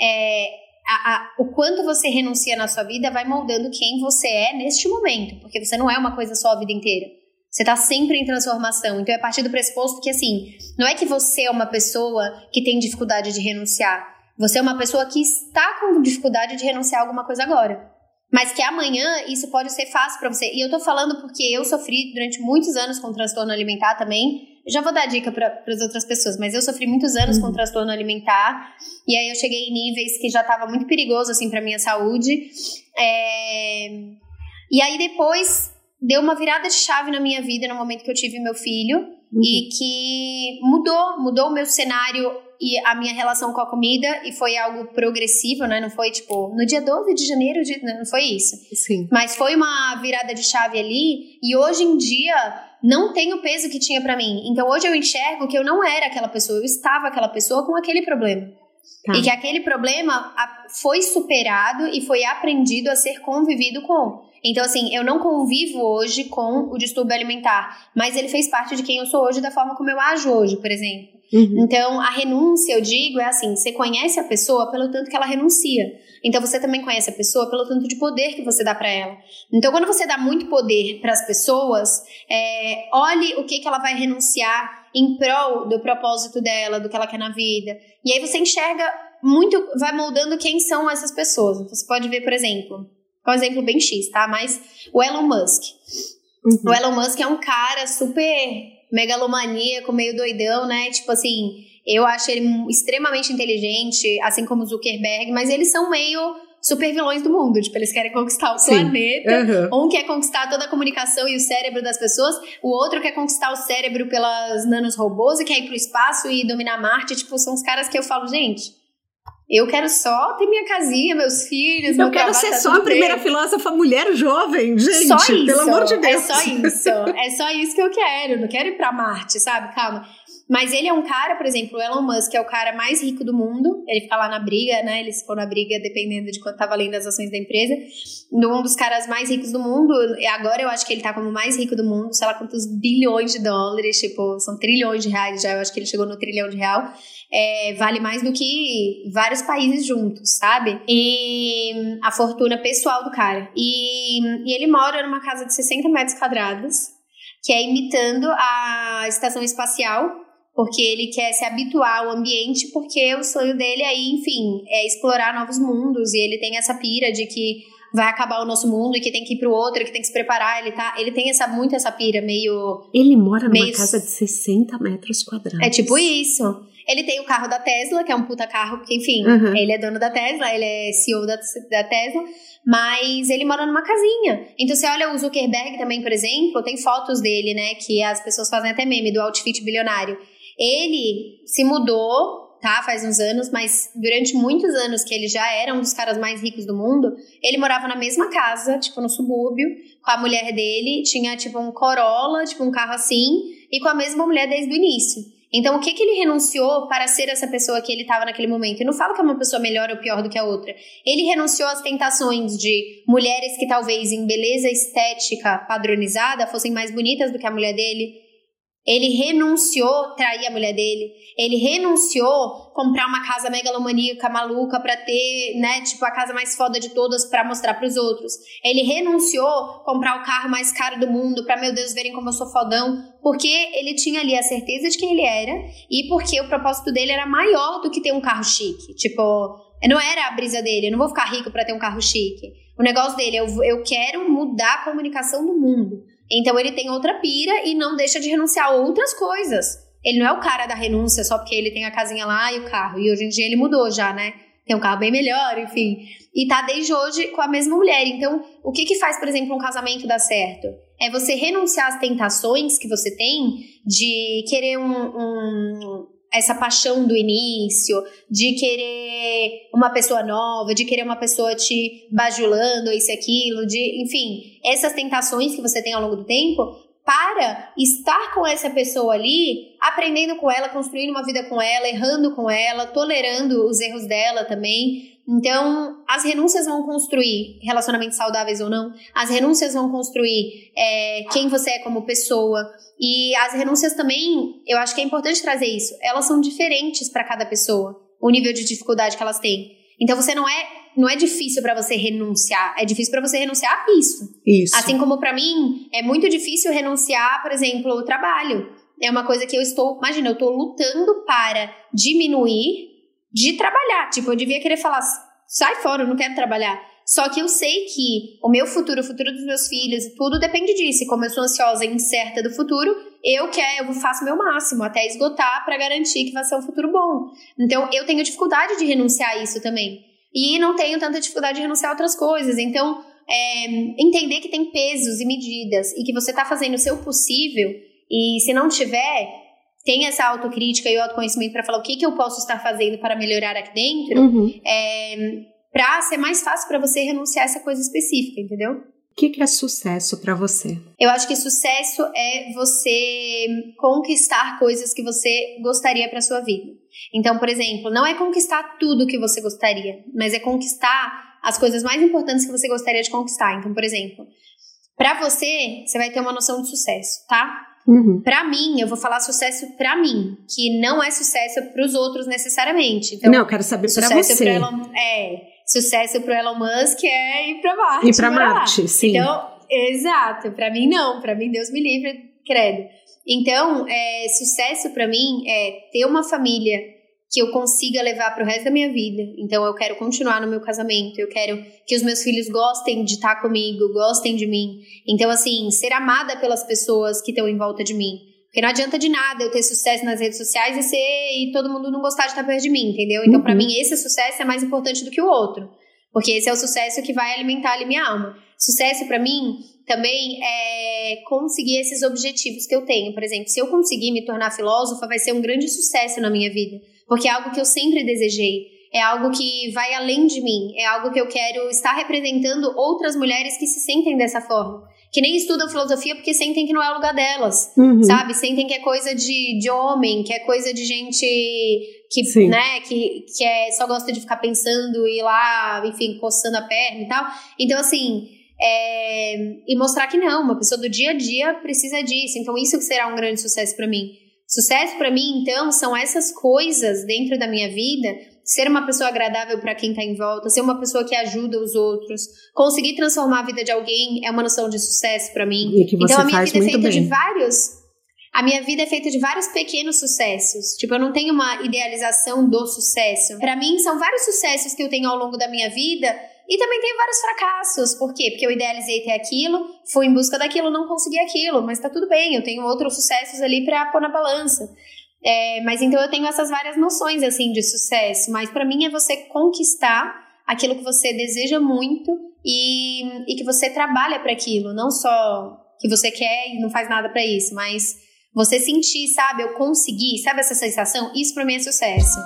É, a, a, o quanto você renuncia na sua vida vai moldando quem você é neste momento. Porque você não é uma coisa só a vida inteira. Você está sempre em transformação. Então é a partir do pressuposto que, assim, não é que você é uma pessoa que tem dificuldade de renunciar. Você é uma pessoa que está com dificuldade de renunciar a alguma coisa agora. Mas que amanhã isso pode ser fácil para você. E eu tô falando porque eu sofri durante muitos anos com transtorno alimentar também. Eu já vou dar dica para as outras pessoas, mas eu sofri muitos anos uhum. com transtorno alimentar. E aí eu cheguei em níveis que já tava muito perigoso, assim, pra minha saúde. É... E aí depois deu uma virada de chave na minha vida no momento que eu tive meu filho. Uhum. E que mudou, mudou o meu cenário e a minha relação com a comida, e foi algo progressivo, né? Não foi tipo, no dia 12 de janeiro, de... não foi isso. Sim. Mas foi uma virada de chave ali, e hoje em dia não tem o peso que tinha para mim. Então hoje eu enxergo que eu não era aquela pessoa, eu estava aquela pessoa com aquele problema. Tá. E que aquele problema foi superado e foi aprendido a ser convivido com. Então, assim, eu não convivo hoje com o distúrbio alimentar, mas ele fez parte de quem eu sou hoje, da forma como eu ajo hoje, por exemplo. Uhum. Então, a renúncia, eu digo, é assim: você conhece a pessoa pelo tanto que ela renuncia. Então, você também conhece a pessoa pelo tanto de poder que você dá para ela. Então, quando você dá muito poder para as pessoas, é, olhe o que, que ela vai renunciar em prol do propósito dela, do que ela quer na vida. E aí você enxerga muito, vai moldando quem são essas pessoas. Você pode ver, por exemplo, um exemplo bem X, tá? Mas o Elon Musk. Uhum. O Elon Musk é um cara super megalomaníaco, meio doidão, né? Tipo assim, eu acho ele extremamente inteligente, assim como o Zuckerberg, mas eles são meio super vilões do mundo. Tipo, eles querem conquistar o Sim. planeta. Uhum. Um quer conquistar toda a comunicação e o cérebro das pessoas, o outro quer conquistar o cérebro pelas nanos robôs e quer ir pro espaço e dominar Marte. Tipo, são os caras que eu falo, gente. Eu quero só ter minha casinha, meus filhos, Eu quero ser só a primeira bem. filósofa mulher jovem, gente. Só isso. Pelo amor de é Deus. É só isso. é só isso que eu quero. Eu não quero ir pra Marte, sabe? Calma. Mas ele é um cara, por exemplo, o Elon Musk é o cara mais rico do mundo. Ele fica lá na briga, né? Ele ficou na briga dependendo de quanto tá valendo as ações da empresa. Um dos caras mais ricos do mundo. E agora eu acho que ele tá como o mais rico do mundo. Sei lá quantos bilhões de dólares. Tipo, são trilhões de reais já. Eu acho que ele chegou no trilhão de real. É, vale mais do que vários países juntos, sabe? E a fortuna pessoal do cara. E, e ele mora numa casa de 60 metros quadrados, que é imitando a estação espacial porque ele quer se habituar ao ambiente, porque o sonho dele aí, enfim, é explorar novos mundos, e ele tem essa pira de que vai acabar o nosso mundo e que tem que ir pro outro, que tem que se preparar, ele tá, ele tem essa muito essa pira meio Ele mora numa meio, casa de 60 metros quadrados. É tipo isso. Ele tem o carro da Tesla, que é um puta carro, porque, enfim, uhum. ele é dono da Tesla, ele é CEO da, da Tesla, mas ele mora numa casinha. Então, você olha o Zuckerberg também, por exemplo, tem fotos dele, né, que as pessoas fazem até meme do outfit bilionário. Ele se mudou, tá? Faz uns anos, mas durante muitos anos que ele já era um dos caras mais ricos do mundo, ele morava na mesma casa, tipo no subúrbio, com a mulher dele, tinha tipo um Corolla, tipo um carro assim, e com a mesma mulher desde o início. Então, o que, que ele renunciou para ser essa pessoa que ele estava naquele momento? Eu não falo que é uma pessoa melhor ou pior do que a outra. Ele renunciou às tentações de mulheres que talvez em beleza estética padronizada fossem mais bonitas do que a mulher dele. Ele renunciou trair a mulher dele. Ele renunciou comprar uma casa megalomaníaca maluca para ter, né, tipo a casa mais foda de todas para mostrar para os outros. Ele renunciou comprar o carro mais caro do mundo para meu Deus verem como eu sou fodão, porque ele tinha ali a certeza de quem ele era e porque o propósito dele era maior do que ter um carro chique. Tipo, não era a brisa dele, eu não vou ficar rico para ter um carro chique. O negócio dele, eu, eu quero mudar a comunicação do mundo. Então ele tem outra pira e não deixa de renunciar a outras coisas. Ele não é o cara da renúncia só porque ele tem a casinha lá e o carro. E hoje em dia ele mudou já, né? Tem um carro bem melhor, enfim. E tá desde hoje com a mesma mulher. Então, o que que faz, por exemplo, um casamento dar certo? É você renunciar às tentações que você tem de querer um, um essa paixão do início, de querer uma pessoa nova, de querer uma pessoa te bajulando, isso e aquilo, de, enfim, essas tentações que você tem ao longo do tempo, para estar com essa pessoa ali, aprendendo com ela, construindo uma vida com ela, errando com ela, tolerando os erros dela também. Então, as renúncias vão construir relacionamentos saudáveis ou não, as renúncias vão construir é, quem você é como pessoa. E as renúncias também, eu acho que é importante trazer isso, elas são diferentes para cada pessoa, o nível de dificuldade que elas têm. Então, você não é não é difícil para você renunciar, é difícil para você renunciar a isso. Isso. Assim como para mim é muito difícil renunciar, por exemplo, o trabalho. É uma coisa que eu estou, imagina, eu estou lutando para diminuir de trabalhar. Tipo, eu devia querer falar, sai fora, eu não quero trabalhar. Só que eu sei que o meu futuro, o futuro dos meus filhos, tudo depende disso. E como eu sou ansiosa e incerta do futuro, eu quero, eu faço o meu máximo até esgotar para garantir que vai ser um futuro bom. Então, eu tenho dificuldade de renunciar a isso também. E não tenho tanta dificuldade de renunciar a outras coisas. Então, é, entender que tem pesos e medidas e que você está fazendo o seu possível e se não tiver, tem essa autocrítica e o autoconhecimento para falar o que, que eu posso estar fazendo para melhorar aqui dentro, Uhum. é, para ser mais fácil para você renunciar a essa coisa específica, entendeu? O que, que é sucesso para você? Eu acho que sucesso é você conquistar coisas que você gostaria para sua vida. Então, por exemplo, não é conquistar tudo que você gostaria, mas é conquistar as coisas mais importantes que você gostaria de conquistar. Então, por exemplo, para você, você vai ter uma noção de sucesso, tá? Uhum. Para mim, eu vou falar sucesso para mim, que não é sucesso para os outros necessariamente. Então, não, eu quero saber para sucesso você. pro Elon, é, sucesso pro Elon Musk é ir para Marte. Ir pra morar lá. Marte, sim. Então, exato, para mim não, para mim Deus me livre, credo. Então, é, sucesso para mim é ter uma família que eu consiga levar pro resto da minha vida. Então, eu quero continuar no meu casamento, eu quero que os meus filhos gostem de estar comigo, gostem de mim. Então, assim, ser amada pelas pessoas que estão em volta de mim. Porque não adianta de nada eu ter sucesso nas redes sociais e ser e todo mundo não gostar de estar perto de mim, entendeu? Então, Uhum. mim, esse sucesso é mais importante do que o outro. Porque esse é o sucesso que vai alimentar ali minha alma. Sucesso pra mim também é conseguir esses objetivos que eu tenho. Por exemplo, se eu conseguir me tornar filósofa, vai ser um grande sucesso na minha vida. Porque é algo que eu sempre desejei. É algo que vai além de mim. É algo que eu quero estar representando outras mulheres que se sentem dessa forma. Que nem estudam filosofia porque sentem que não é o lugar delas Uhum. sabe? Sentem que é coisa de, de homem, que é coisa de gente que, Sim. né, que, que é, só gosta de ficar pensando e ir lá, enfim, coçando a perna e tal. Então, assim, é, e mostrar que não, uma pessoa do dia a dia precisa disso. Então, isso que será um grande sucesso pra mim. Sucesso pra mim, então, são essas coisas dentro da minha vida. Ser uma pessoa agradável pra quem tá em volta, ser uma pessoa que ajuda os outros, conseguir transformar a vida de alguém é uma noção de sucesso pra mim. E Então a minha vida é feita bem. de vários. A minha vida é feita de vários pequenos sucessos. Tipo, eu não tenho uma idealização do sucesso. Pra mim, são vários sucessos que eu tenho ao longo da minha vida e também tenho vários fracassos. Por quê? Porque eu idealizei ter aquilo, fui em busca daquilo, não consegui aquilo, mas tá tudo bem, eu tenho outros sucessos ali pra pôr na balança. É, mas então eu tenho essas várias noções assim de sucesso, mas pra mim é você conquistar aquilo que você deseja muito e, e que você trabalha para aquilo, não só que você quer e não faz nada para isso, mas você sentir, sabe, eu consegui, sabe essa sensação? Isso pra mim é sucesso.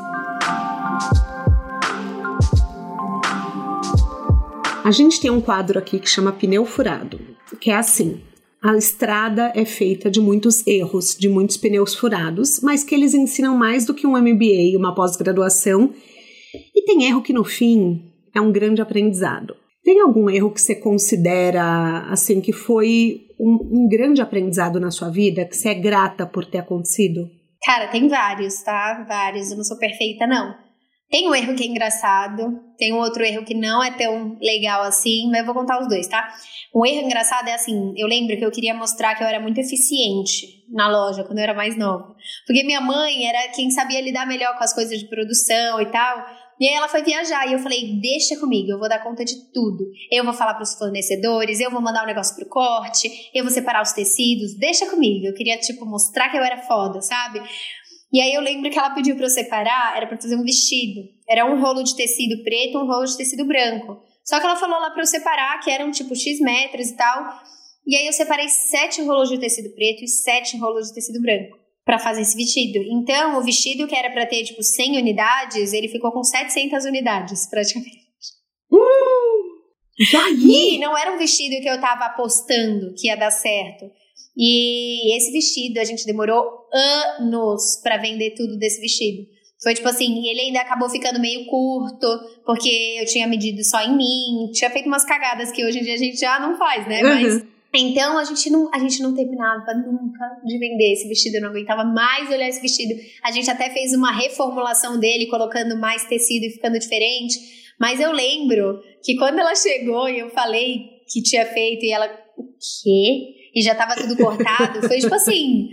A gente tem um quadro aqui que chama Pneu Furado, que é assim. A estrada é feita de muitos erros, de muitos pneus furados, mas que eles ensinam mais do que um MBA, uma pós-graduação. E tem erro que no fim é um grande aprendizado. Tem algum erro que você considera assim que foi um, um grande aprendizado na sua vida, que você é grata por ter acontecido? Cara, tem vários, tá? Vários. Eu não sou perfeita, não. Tem um erro que é engraçado, tem um outro erro que não é tão legal assim, mas eu vou contar os dois, tá? Um erro engraçado é assim, eu lembro que eu queria mostrar que eu era muito eficiente na loja quando eu era mais nova. Porque minha mãe era quem sabia lidar melhor com as coisas de produção e tal. E aí ela foi viajar e eu falei, deixa comigo, eu vou dar conta de tudo. Eu vou falar pros fornecedores, eu vou mandar o um negócio pro corte, eu vou separar os tecidos, deixa comigo. Eu queria, tipo, mostrar que eu era foda, sabe? E aí eu lembro que ela pediu pra eu separar, era pra fazer um vestido. Era um rolo de tecido preto, um rolo de tecido branco. Só que ela falou lá pra eu separar, que eram tipo X metros e tal. E aí eu separei sete rolos de tecido preto e sete rolos de tecido branco para fazer esse vestido. Então, o vestido que era para ter tipo 100 unidades, ele ficou com 700 unidades, praticamente. Aí? E não era um vestido que eu tava apostando que ia dar certo. E esse vestido a gente demorou anos para vender tudo desse vestido. Foi tipo assim, ele ainda acabou ficando meio curto, porque eu tinha medido só em mim, tinha feito umas cagadas que hoje em dia a gente já não faz, né? Mas Uhum. então a gente não, a gente não terminava nunca de vender esse vestido, eu não aguentava mais olhar esse vestido. A gente até fez uma reformulação dele, colocando mais tecido e ficando diferente. Mas eu lembro que quando ela chegou e eu falei que tinha feito, e ela, o quê? E já tava tudo cortado, foi tipo assim,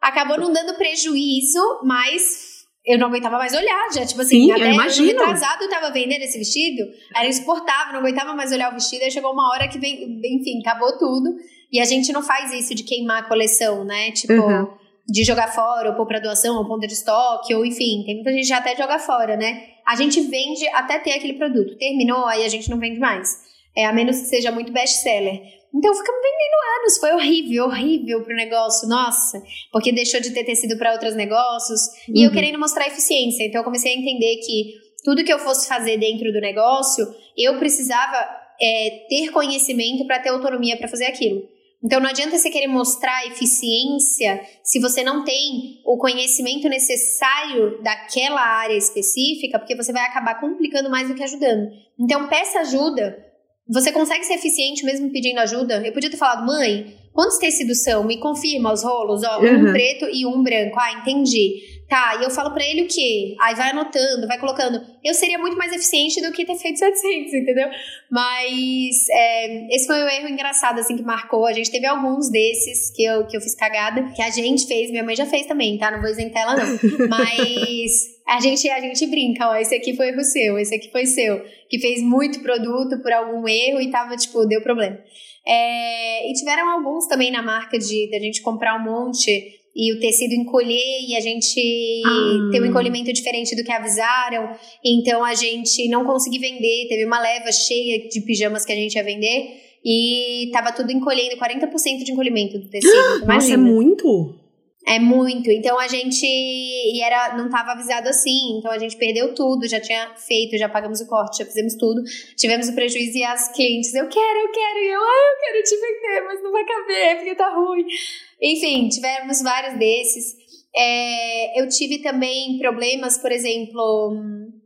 acabou não dando prejuízo, mas eu não aguentava mais olhar, já, tipo assim, Sim, até eu imagino. ano retrasado eu tava vendendo esse vestido, era insuportável, não aguentava mais olhar o vestido, aí chegou uma hora que, vem, enfim, acabou tudo, e a gente não faz isso de queimar a coleção, né, tipo, Uhum. de jogar fora, ou pôr pra doação, ou ponta de estoque, ou enfim, tem muita gente que até joga fora, né, a gente vende até ter aquele produto, terminou, aí a gente não vende mais, é, a menos que seja muito best-seller. Então ficamos vendendo anos, foi horrível, horrível pro negócio, nossa porque deixou de ter tecido para outros negócios. E eu Uhum. querendo mostrar eficiência. Então eu comecei a entender que tudo que eu fosse fazer dentro do negócio, eu precisava é, ter conhecimento para ter autonomia para fazer aquilo. Então não adianta você querer mostrar eficiência se você não tem o conhecimento necessário daquela área específica, porque você vai acabar complicando mais do que ajudando. Então peça ajuda. Você consegue ser eficiente mesmo pedindo ajuda? Eu podia ter falado, mãe, quantos tecidos são? Me confirma os rolos, ó, um Uhum. preto e um branco. Ah, entendi. Tá, e eu falo pra ele o quê? Aí vai anotando, vai colocando. Eu seria muito mais eficiente do que ter feito 700, entendeu? Mas é, esse foi um erro engraçado, assim, que marcou. A gente teve alguns desses que eu, que eu fiz cagada, que a gente fez, minha mãe já fez também, tá? Não vou isentar ela, não. [laughs] Mas a gente, a gente brinca, ó, esse aqui foi erro seu, esse aqui foi seu. Que fez muito produto por algum erro e tava, tipo, deu problema. É, e tiveram alguns também na marca de da gente comprar um monte e o tecido encolher e a gente Ah. ter um encolhimento diferente do que avisaram. Então a gente não conseguiu vender. Teve uma leva cheia de pijamas que a gente ia vender e tava tudo encolhendo 40% de encolhimento do tecido. [gasps] Nossa, é muito. É muito. Então a gente. E era, não estava avisado assim. Então a gente perdeu tudo. Já tinha feito, já pagamos o corte, já fizemos tudo. Tivemos o prejuízo e as clientes, eu quero, eu quero. E eu, ai, eu quero te vender, mas não vai caber, porque tá ruim. Enfim, tivemos vários desses. É, eu tive também problemas, por exemplo,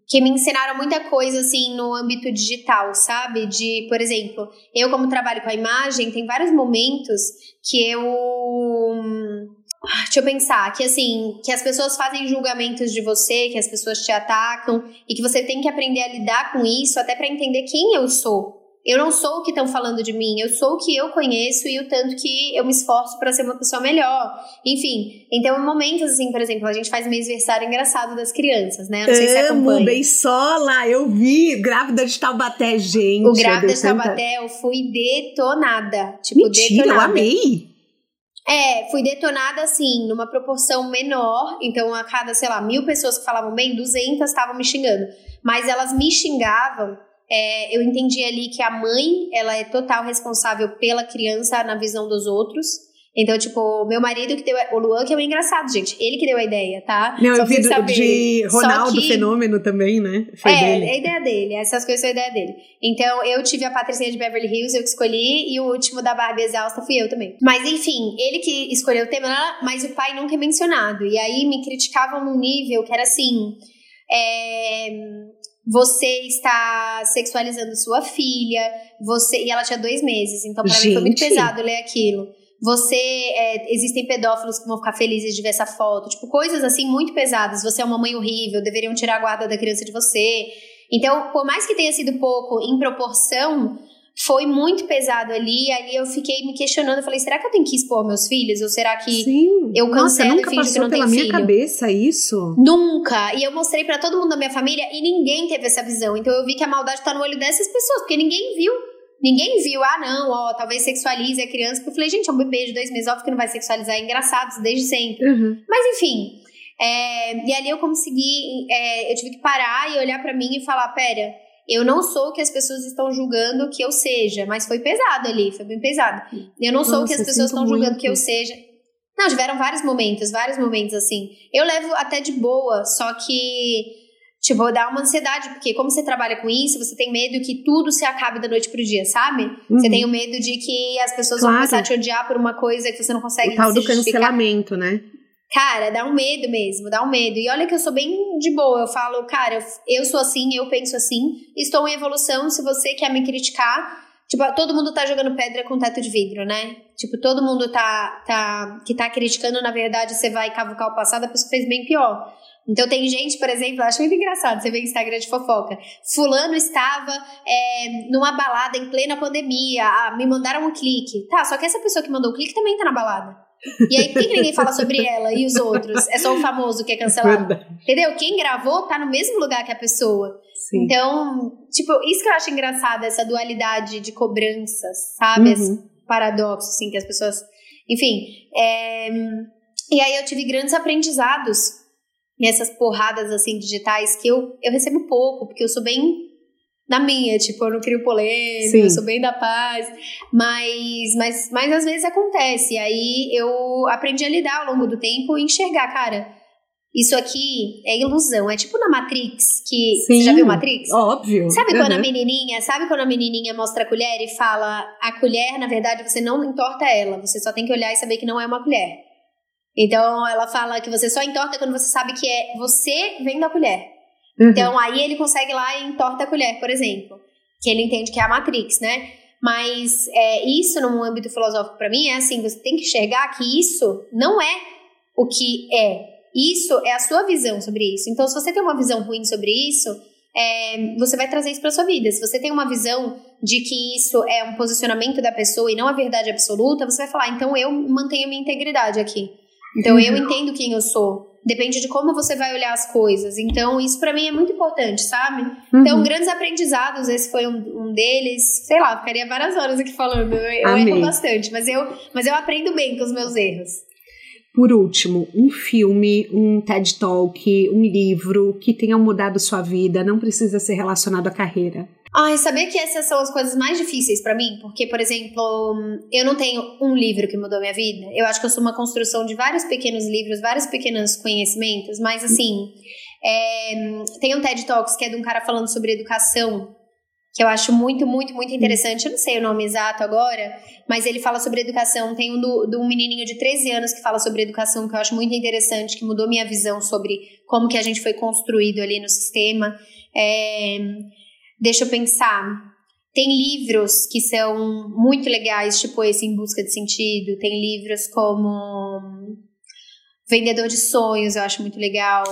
que me ensinaram muita coisa assim no âmbito digital, sabe? De, por exemplo, eu como trabalho com a imagem, tem vários momentos que eu ah, Deixa eu pensar, que assim, que as pessoas fazem julgamentos de você, que as pessoas te atacam e que você tem que aprender a lidar com isso até para entender quem eu sou. Eu não sou o que estão falando de mim, eu sou o que eu conheço e o tanto que eu me esforço para ser uma pessoa melhor. Enfim, então em momentos assim, por exemplo, a gente faz mêsversário engraçado das crianças, né? Eu não sei se Amo, acompanha. bem sola, eu vi. Grávida de Taubaté, gente. O Grávida eu de Taubaté, eu fui detonada. Tipo, Mentira, eu detonada. amei. É, fui detonada assim, numa proporção menor. Então, a cada, sei lá, mil pessoas que falavam bem, 200 estavam me xingando. Mas elas me xingavam. é, eu entendi ali que a mãe, ela é total responsável pela criança na visão dos outros. Então, tipo, meu marido que deu. O Luan, que é o engraçado, gente. Ele que deu a ideia, tá? Não, Só eu vi do, de Ronaldo que- Fenômeno também, né? Foi é, dele. é a ideia dele. Essas coisas são a ideia dele. Então, eu tive a Patricinha de Beverly Hills, eu que escolhi, e o último da Barbie Exausta fui eu também. Mas, enfim, ele que escolheu o tema, mas o pai nunca é mencionado. E aí me criticavam num nível que era assim. é, você está sexualizando sua filha, você. E ela tinha dois meses, então pra mim foi muito pesado ler aquilo. Você. é, existem pedófilos que vão ficar felizes de ver essa foto. Tipo, coisas assim muito pesadas. Você é uma mãe horrível, deveriam tirar a guarda da criança de você. Então, por mais que tenha sido pouco em proporção, foi muito pesado ali. Ali eu fiquei me questionando. Eu falei, será que eu tenho que expor meus filhos? Ou será que. Sim. eu Nossa, cancelo e nunca finjo que passou não pela minha filho. cabeça isso. Nunca! E eu mostrei pra todo mundo da minha família e ninguém teve essa visão. Então eu vi que a maldade tá no olho dessas pessoas, porque ninguém viu. Ninguém viu, ah, não, ó, talvez sexualize a criança. Porque eu falei, gente, é um bebê de dois meses, óbvio que não vai sexualizar, é engraçado, desde sempre. Uhum. Mas enfim, é, e ali eu consegui, é, eu tive que parar e olhar pra mim e falar, pera, eu não sou o que as pessoas estão julgando que eu seja, mas foi pesado ali, foi bem pesado. Eu não sou o que Nossa, as pessoas estão julgando muito. que eu seja. Não, tiveram vários momentos, vários momentos assim. Eu levo até de boa, só que Tipo, dá uma ansiedade, porque como você trabalha com isso, você tem medo que tudo se acabe da noite pro dia, sabe? Você Uhum. tem o medo de que as pessoas Claro. vão começar a te odiar por uma coisa que você não consegue O tal do justificar. cancelamento, né? Cara, dá um medo mesmo, dá um medo. E olha que eu sou bem de boa. Eu falo, cara, eu sou assim, eu penso assim, estou em evolução. Se você quer me criticar, tipo, todo mundo tá jogando pedra com teto de vidro, né? Tipo, todo mundo tá, tá que tá criticando, na verdade, você vai cavucar o passado, a pessoa fez bem pior. Então tem gente, por exemplo, eu acho muito engraçado, você vê Instagram de fofoca. Fulano estava é, numa balada em plena pandemia, ah, me mandaram um clique. Tá, só que essa pessoa que mandou o clique também tá na balada. E aí, por que, que ninguém fala sobre ela e os outros? É só o famoso que é cancelado. Verdade. Entendeu? Quem gravou tá no mesmo lugar que a pessoa. Sim. Então, tipo, isso que eu acho engraçado, essa dualidade de cobranças, sabe? Uhum. Esse paradoxo, assim, que as pessoas. Enfim. é, E aí eu tive grandes aprendizados nessas porradas, assim, digitais que eu, eu recebo pouco, porque eu sou bem na minha, tipo, eu não crio polêmica, Sim. eu sou bem da paz, mas, mas, mas às vezes acontece, aí eu aprendi a lidar ao longo do tempo e enxergar, cara, isso aqui é ilusão, é tipo na Matrix, que, você já Sim. viu Matrix? Óbvio. Sabe quando a Uhum. menininha, sabe quando a menininha mostra a colher e fala, a colher, na verdade, você não entorta ela, você só tem que olhar e saber que não é uma colher. Então ela fala que você só entorta quando você sabe que é você vem da colher. Uhum. Então aí ele consegue lá e entorta a colher, por exemplo. Que ele entende que é a Matrix, né? Mas é, isso, num âmbito filosófico, pra mim, é assim: você tem que enxergar que isso não é o que é. Isso é a sua visão sobre isso. Então, se você tem uma visão ruim sobre isso, é, você vai trazer isso pra sua vida. Se você tem uma visão de que isso é um posicionamento da pessoa e não a verdade absoluta, você vai falar: então eu mantenho a minha integridade aqui. Então eu entendo quem eu sou. Depende de como você vai olhar as coisas. Então, isso pra mim é muito importante, sabe? Então, Uhum. grandes aprendizados, esse foi um, um deles. Sei lá, ficaria várias horas aqui falando. Eu, eu Amei. erro bastante, mas eu, mas eu aprendo bem com os meus erros. Por último, um filme, um TED Talk, um livro que tenha mudado sua vida, não precisa ser relacionado à carreira. Ai, saber que essas são as coisas mais difíceis pra mim, porque, por exemplo, eu não tenho um livro que mudou minha vida. Eu acho que eu sou uma construção de vários pequenos livros, vários pequenos conhecimentos, mas assim, é, tem um TED Talks que é de um cara falando sobre educação, que eu acho muito, muito, muito interessante. Eu não sei o nome exato agora, mas ele fala sobre educação. Tem um do, de um menininho de 13 anos que fala sobre educação, que eu acho muito interessante, que mudou minha visão sobre como que a gente foi construído ali no sistema. É, deixa eu pensar. Tem livros que são muito legais, tipo esse Em Busca de Sentido. Tem livros como Vendedor de Sonhos, eu acho muito legal.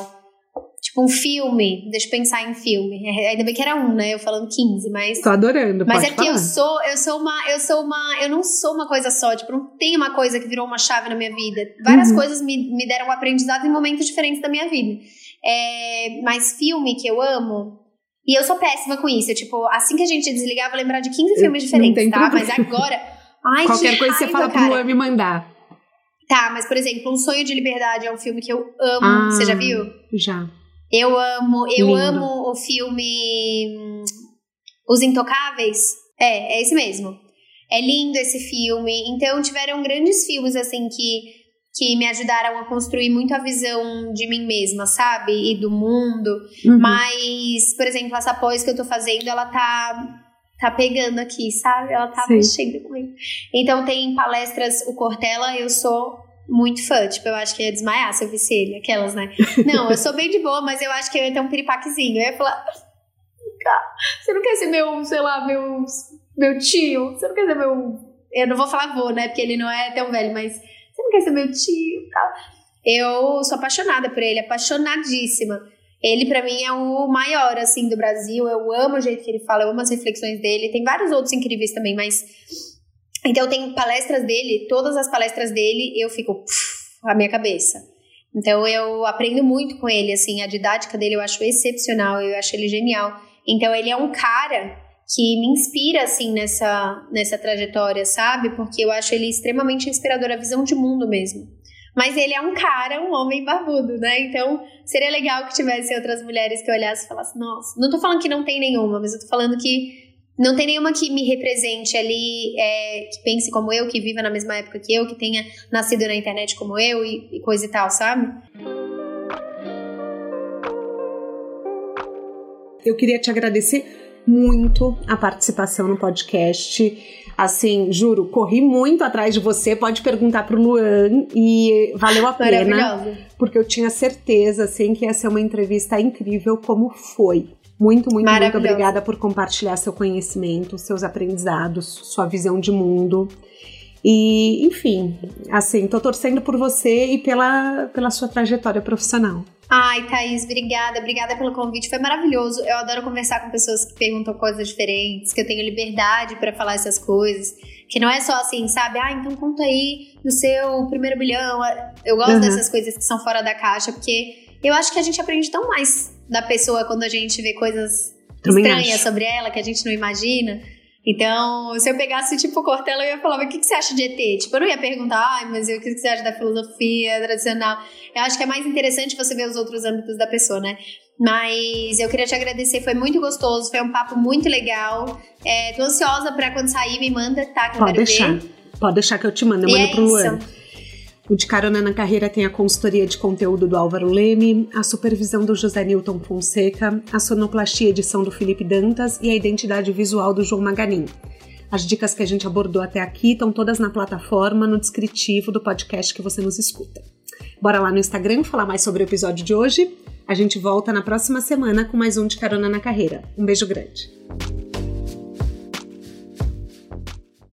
Tipo um filme, deixa eu pensar em filme. [laughs] Ainda bem que era um, né? Eu falando 15, mas. Tô adorando, Mas é porque eu sou, eu sou uma, eu sou uma, eu não sou uma coisa só, tipo, não tem uma coisa que virou uma chave na minha vida. Várias Uhum. coisas me, me deram um aprendizado em momentos diferentes da minha vida. É, mas filme que eu amo, e eu sou péssima com isso, eu, tipo, assim que a gente desligar, eu vou lembrar de 15 Eu- filmes diferentes, tá? problema. Mas agora, [laughs] ai, Qualquer que coisa você raiva, fala pro cara. Luan me mandar. Tá, mas por exemplo, Um Sonho de Liberdade é um filme que eu amo, Ah. você já viu? Já. Eu amo, eu Lindo. amo o filme Os Intocáveis. É, é esse mesmo. É lindo esse filme. Então tiveram grandes filmes assim que que me ajudaram a construir muito a visão de mim mesma, sabe? E do mundo. Uhum. Mas, por exemplo, essa pós que eu tô fazendo, ela tá tá pegando aqui, sabe? Ela tá Sei. mexendo comigo. Então tem palestras, o Cortella, eu sou muito fã, tipo, eu acho que ia desmaiar se eu visse ele, aquelas, né? [laughs] Não, eu sou bem de boa, mas eu acho que eu ia ter um piripaquezinho. Eu ia falar, "Cara, você não quer ser meu, sei lá, meu, meu tio? Você não quer ser meu. Eu não vou falar avô, né? Porque ele não é tão velho, mas você não quer ser meu tio tal. Eu sou apaixonada por ele, apaixonadíssima. Ele, pra mim, é o maior, assim, do Brasil. Eu amo o jeito que ele fala, eu amo as reflexões dele. Tem vários outros incríveis também, mas. Então, tem palestras dele, todas as palestras dele, eu fico. pff, a minha cabeça. Então, eu aprendo muito com ele, assim. A didática dele eu acho excepcional, eu acho ele genial. Então, ele é um cara que me inspira, assim, nessa, nessa trajetória, sabe? Porque eu acho ele extremamente inspirador, a visão de mundo mesmo. Mas ele é um cara, um homem barbudo, né? Então, seria legal que tivesse outras mulheres que olhassem e falassem, nossa, não tô falando que não tem nenhuma, mas eu tô falando que não tem nenhuma que me represente ali, é, que pense como eu, que viva na mesma época que eu, que tenha nascido na internet como eu e, e coisa e tal, sabe? Eu queria te agradecer muito a participação no podcast. Assim, juro, corri muito atrás de você. Pode perguntar pro Luan e valeu a pena, porque eu tinha certeza, assim, que ia ser uma entrevista incrível, como foi. Muito, muito, muito obrigada por compartilhar seu conhecimento, seus aprendizados, sua visão de mundo. E, enfim, assim, tô torcendo por você e pela, pela sua trajetória profissional. Ai, Thaís, obrigada, obrigada pelo convite. Foi maravilhoso. Eu adoro conversar com pessoas que perguntam coisas diferentes, que eu tenho liberdade para falar essas coisas. Que não é só assim, sabe? Ah, então conta aí no seu primeiro bilhão. Eu gosto uhum. dessas coisas que são fora da caixa, porque eu acho que a gente aprende tão mais da pessoa quando a gente vê coisas Também estranhas acho. sobre ela que a gente não imagina. Então, se eu pegasse, tipo, Cortella, eu ia falar, o que, que você acha de ET? Tipo, eu não ia perguntar, ai, mas o que você acha da filosofia tradicional? Eu acho que é mais interessante você ver os outros âmbitos da pessoa, né? Mas eu queria te agradecer, foi muito gostoso, foi um papo muito legal. É, tô ansiosa pra quando sair, me manda, tá? Que Pode deixar. Ver. Pode deixar que eu te mando, eu e mando é pro Luan. O De Carona na Carreira tem a consultoria de conteúdo do Álvaro Leme, a supervisão do José Newton Fonseca, a sonoplastia edição do Felipe Dantas e a identidade visual do João Maganin. As dicas que a gente abordou até aqui estão todas na plataforma, no descritivo do podcast que você nos escuta. Bora lá no Instagram falar mais sobre o episódio de hoje. A gente volta na próxima semana com mais um De Carona na Carreira. Um beijo grande.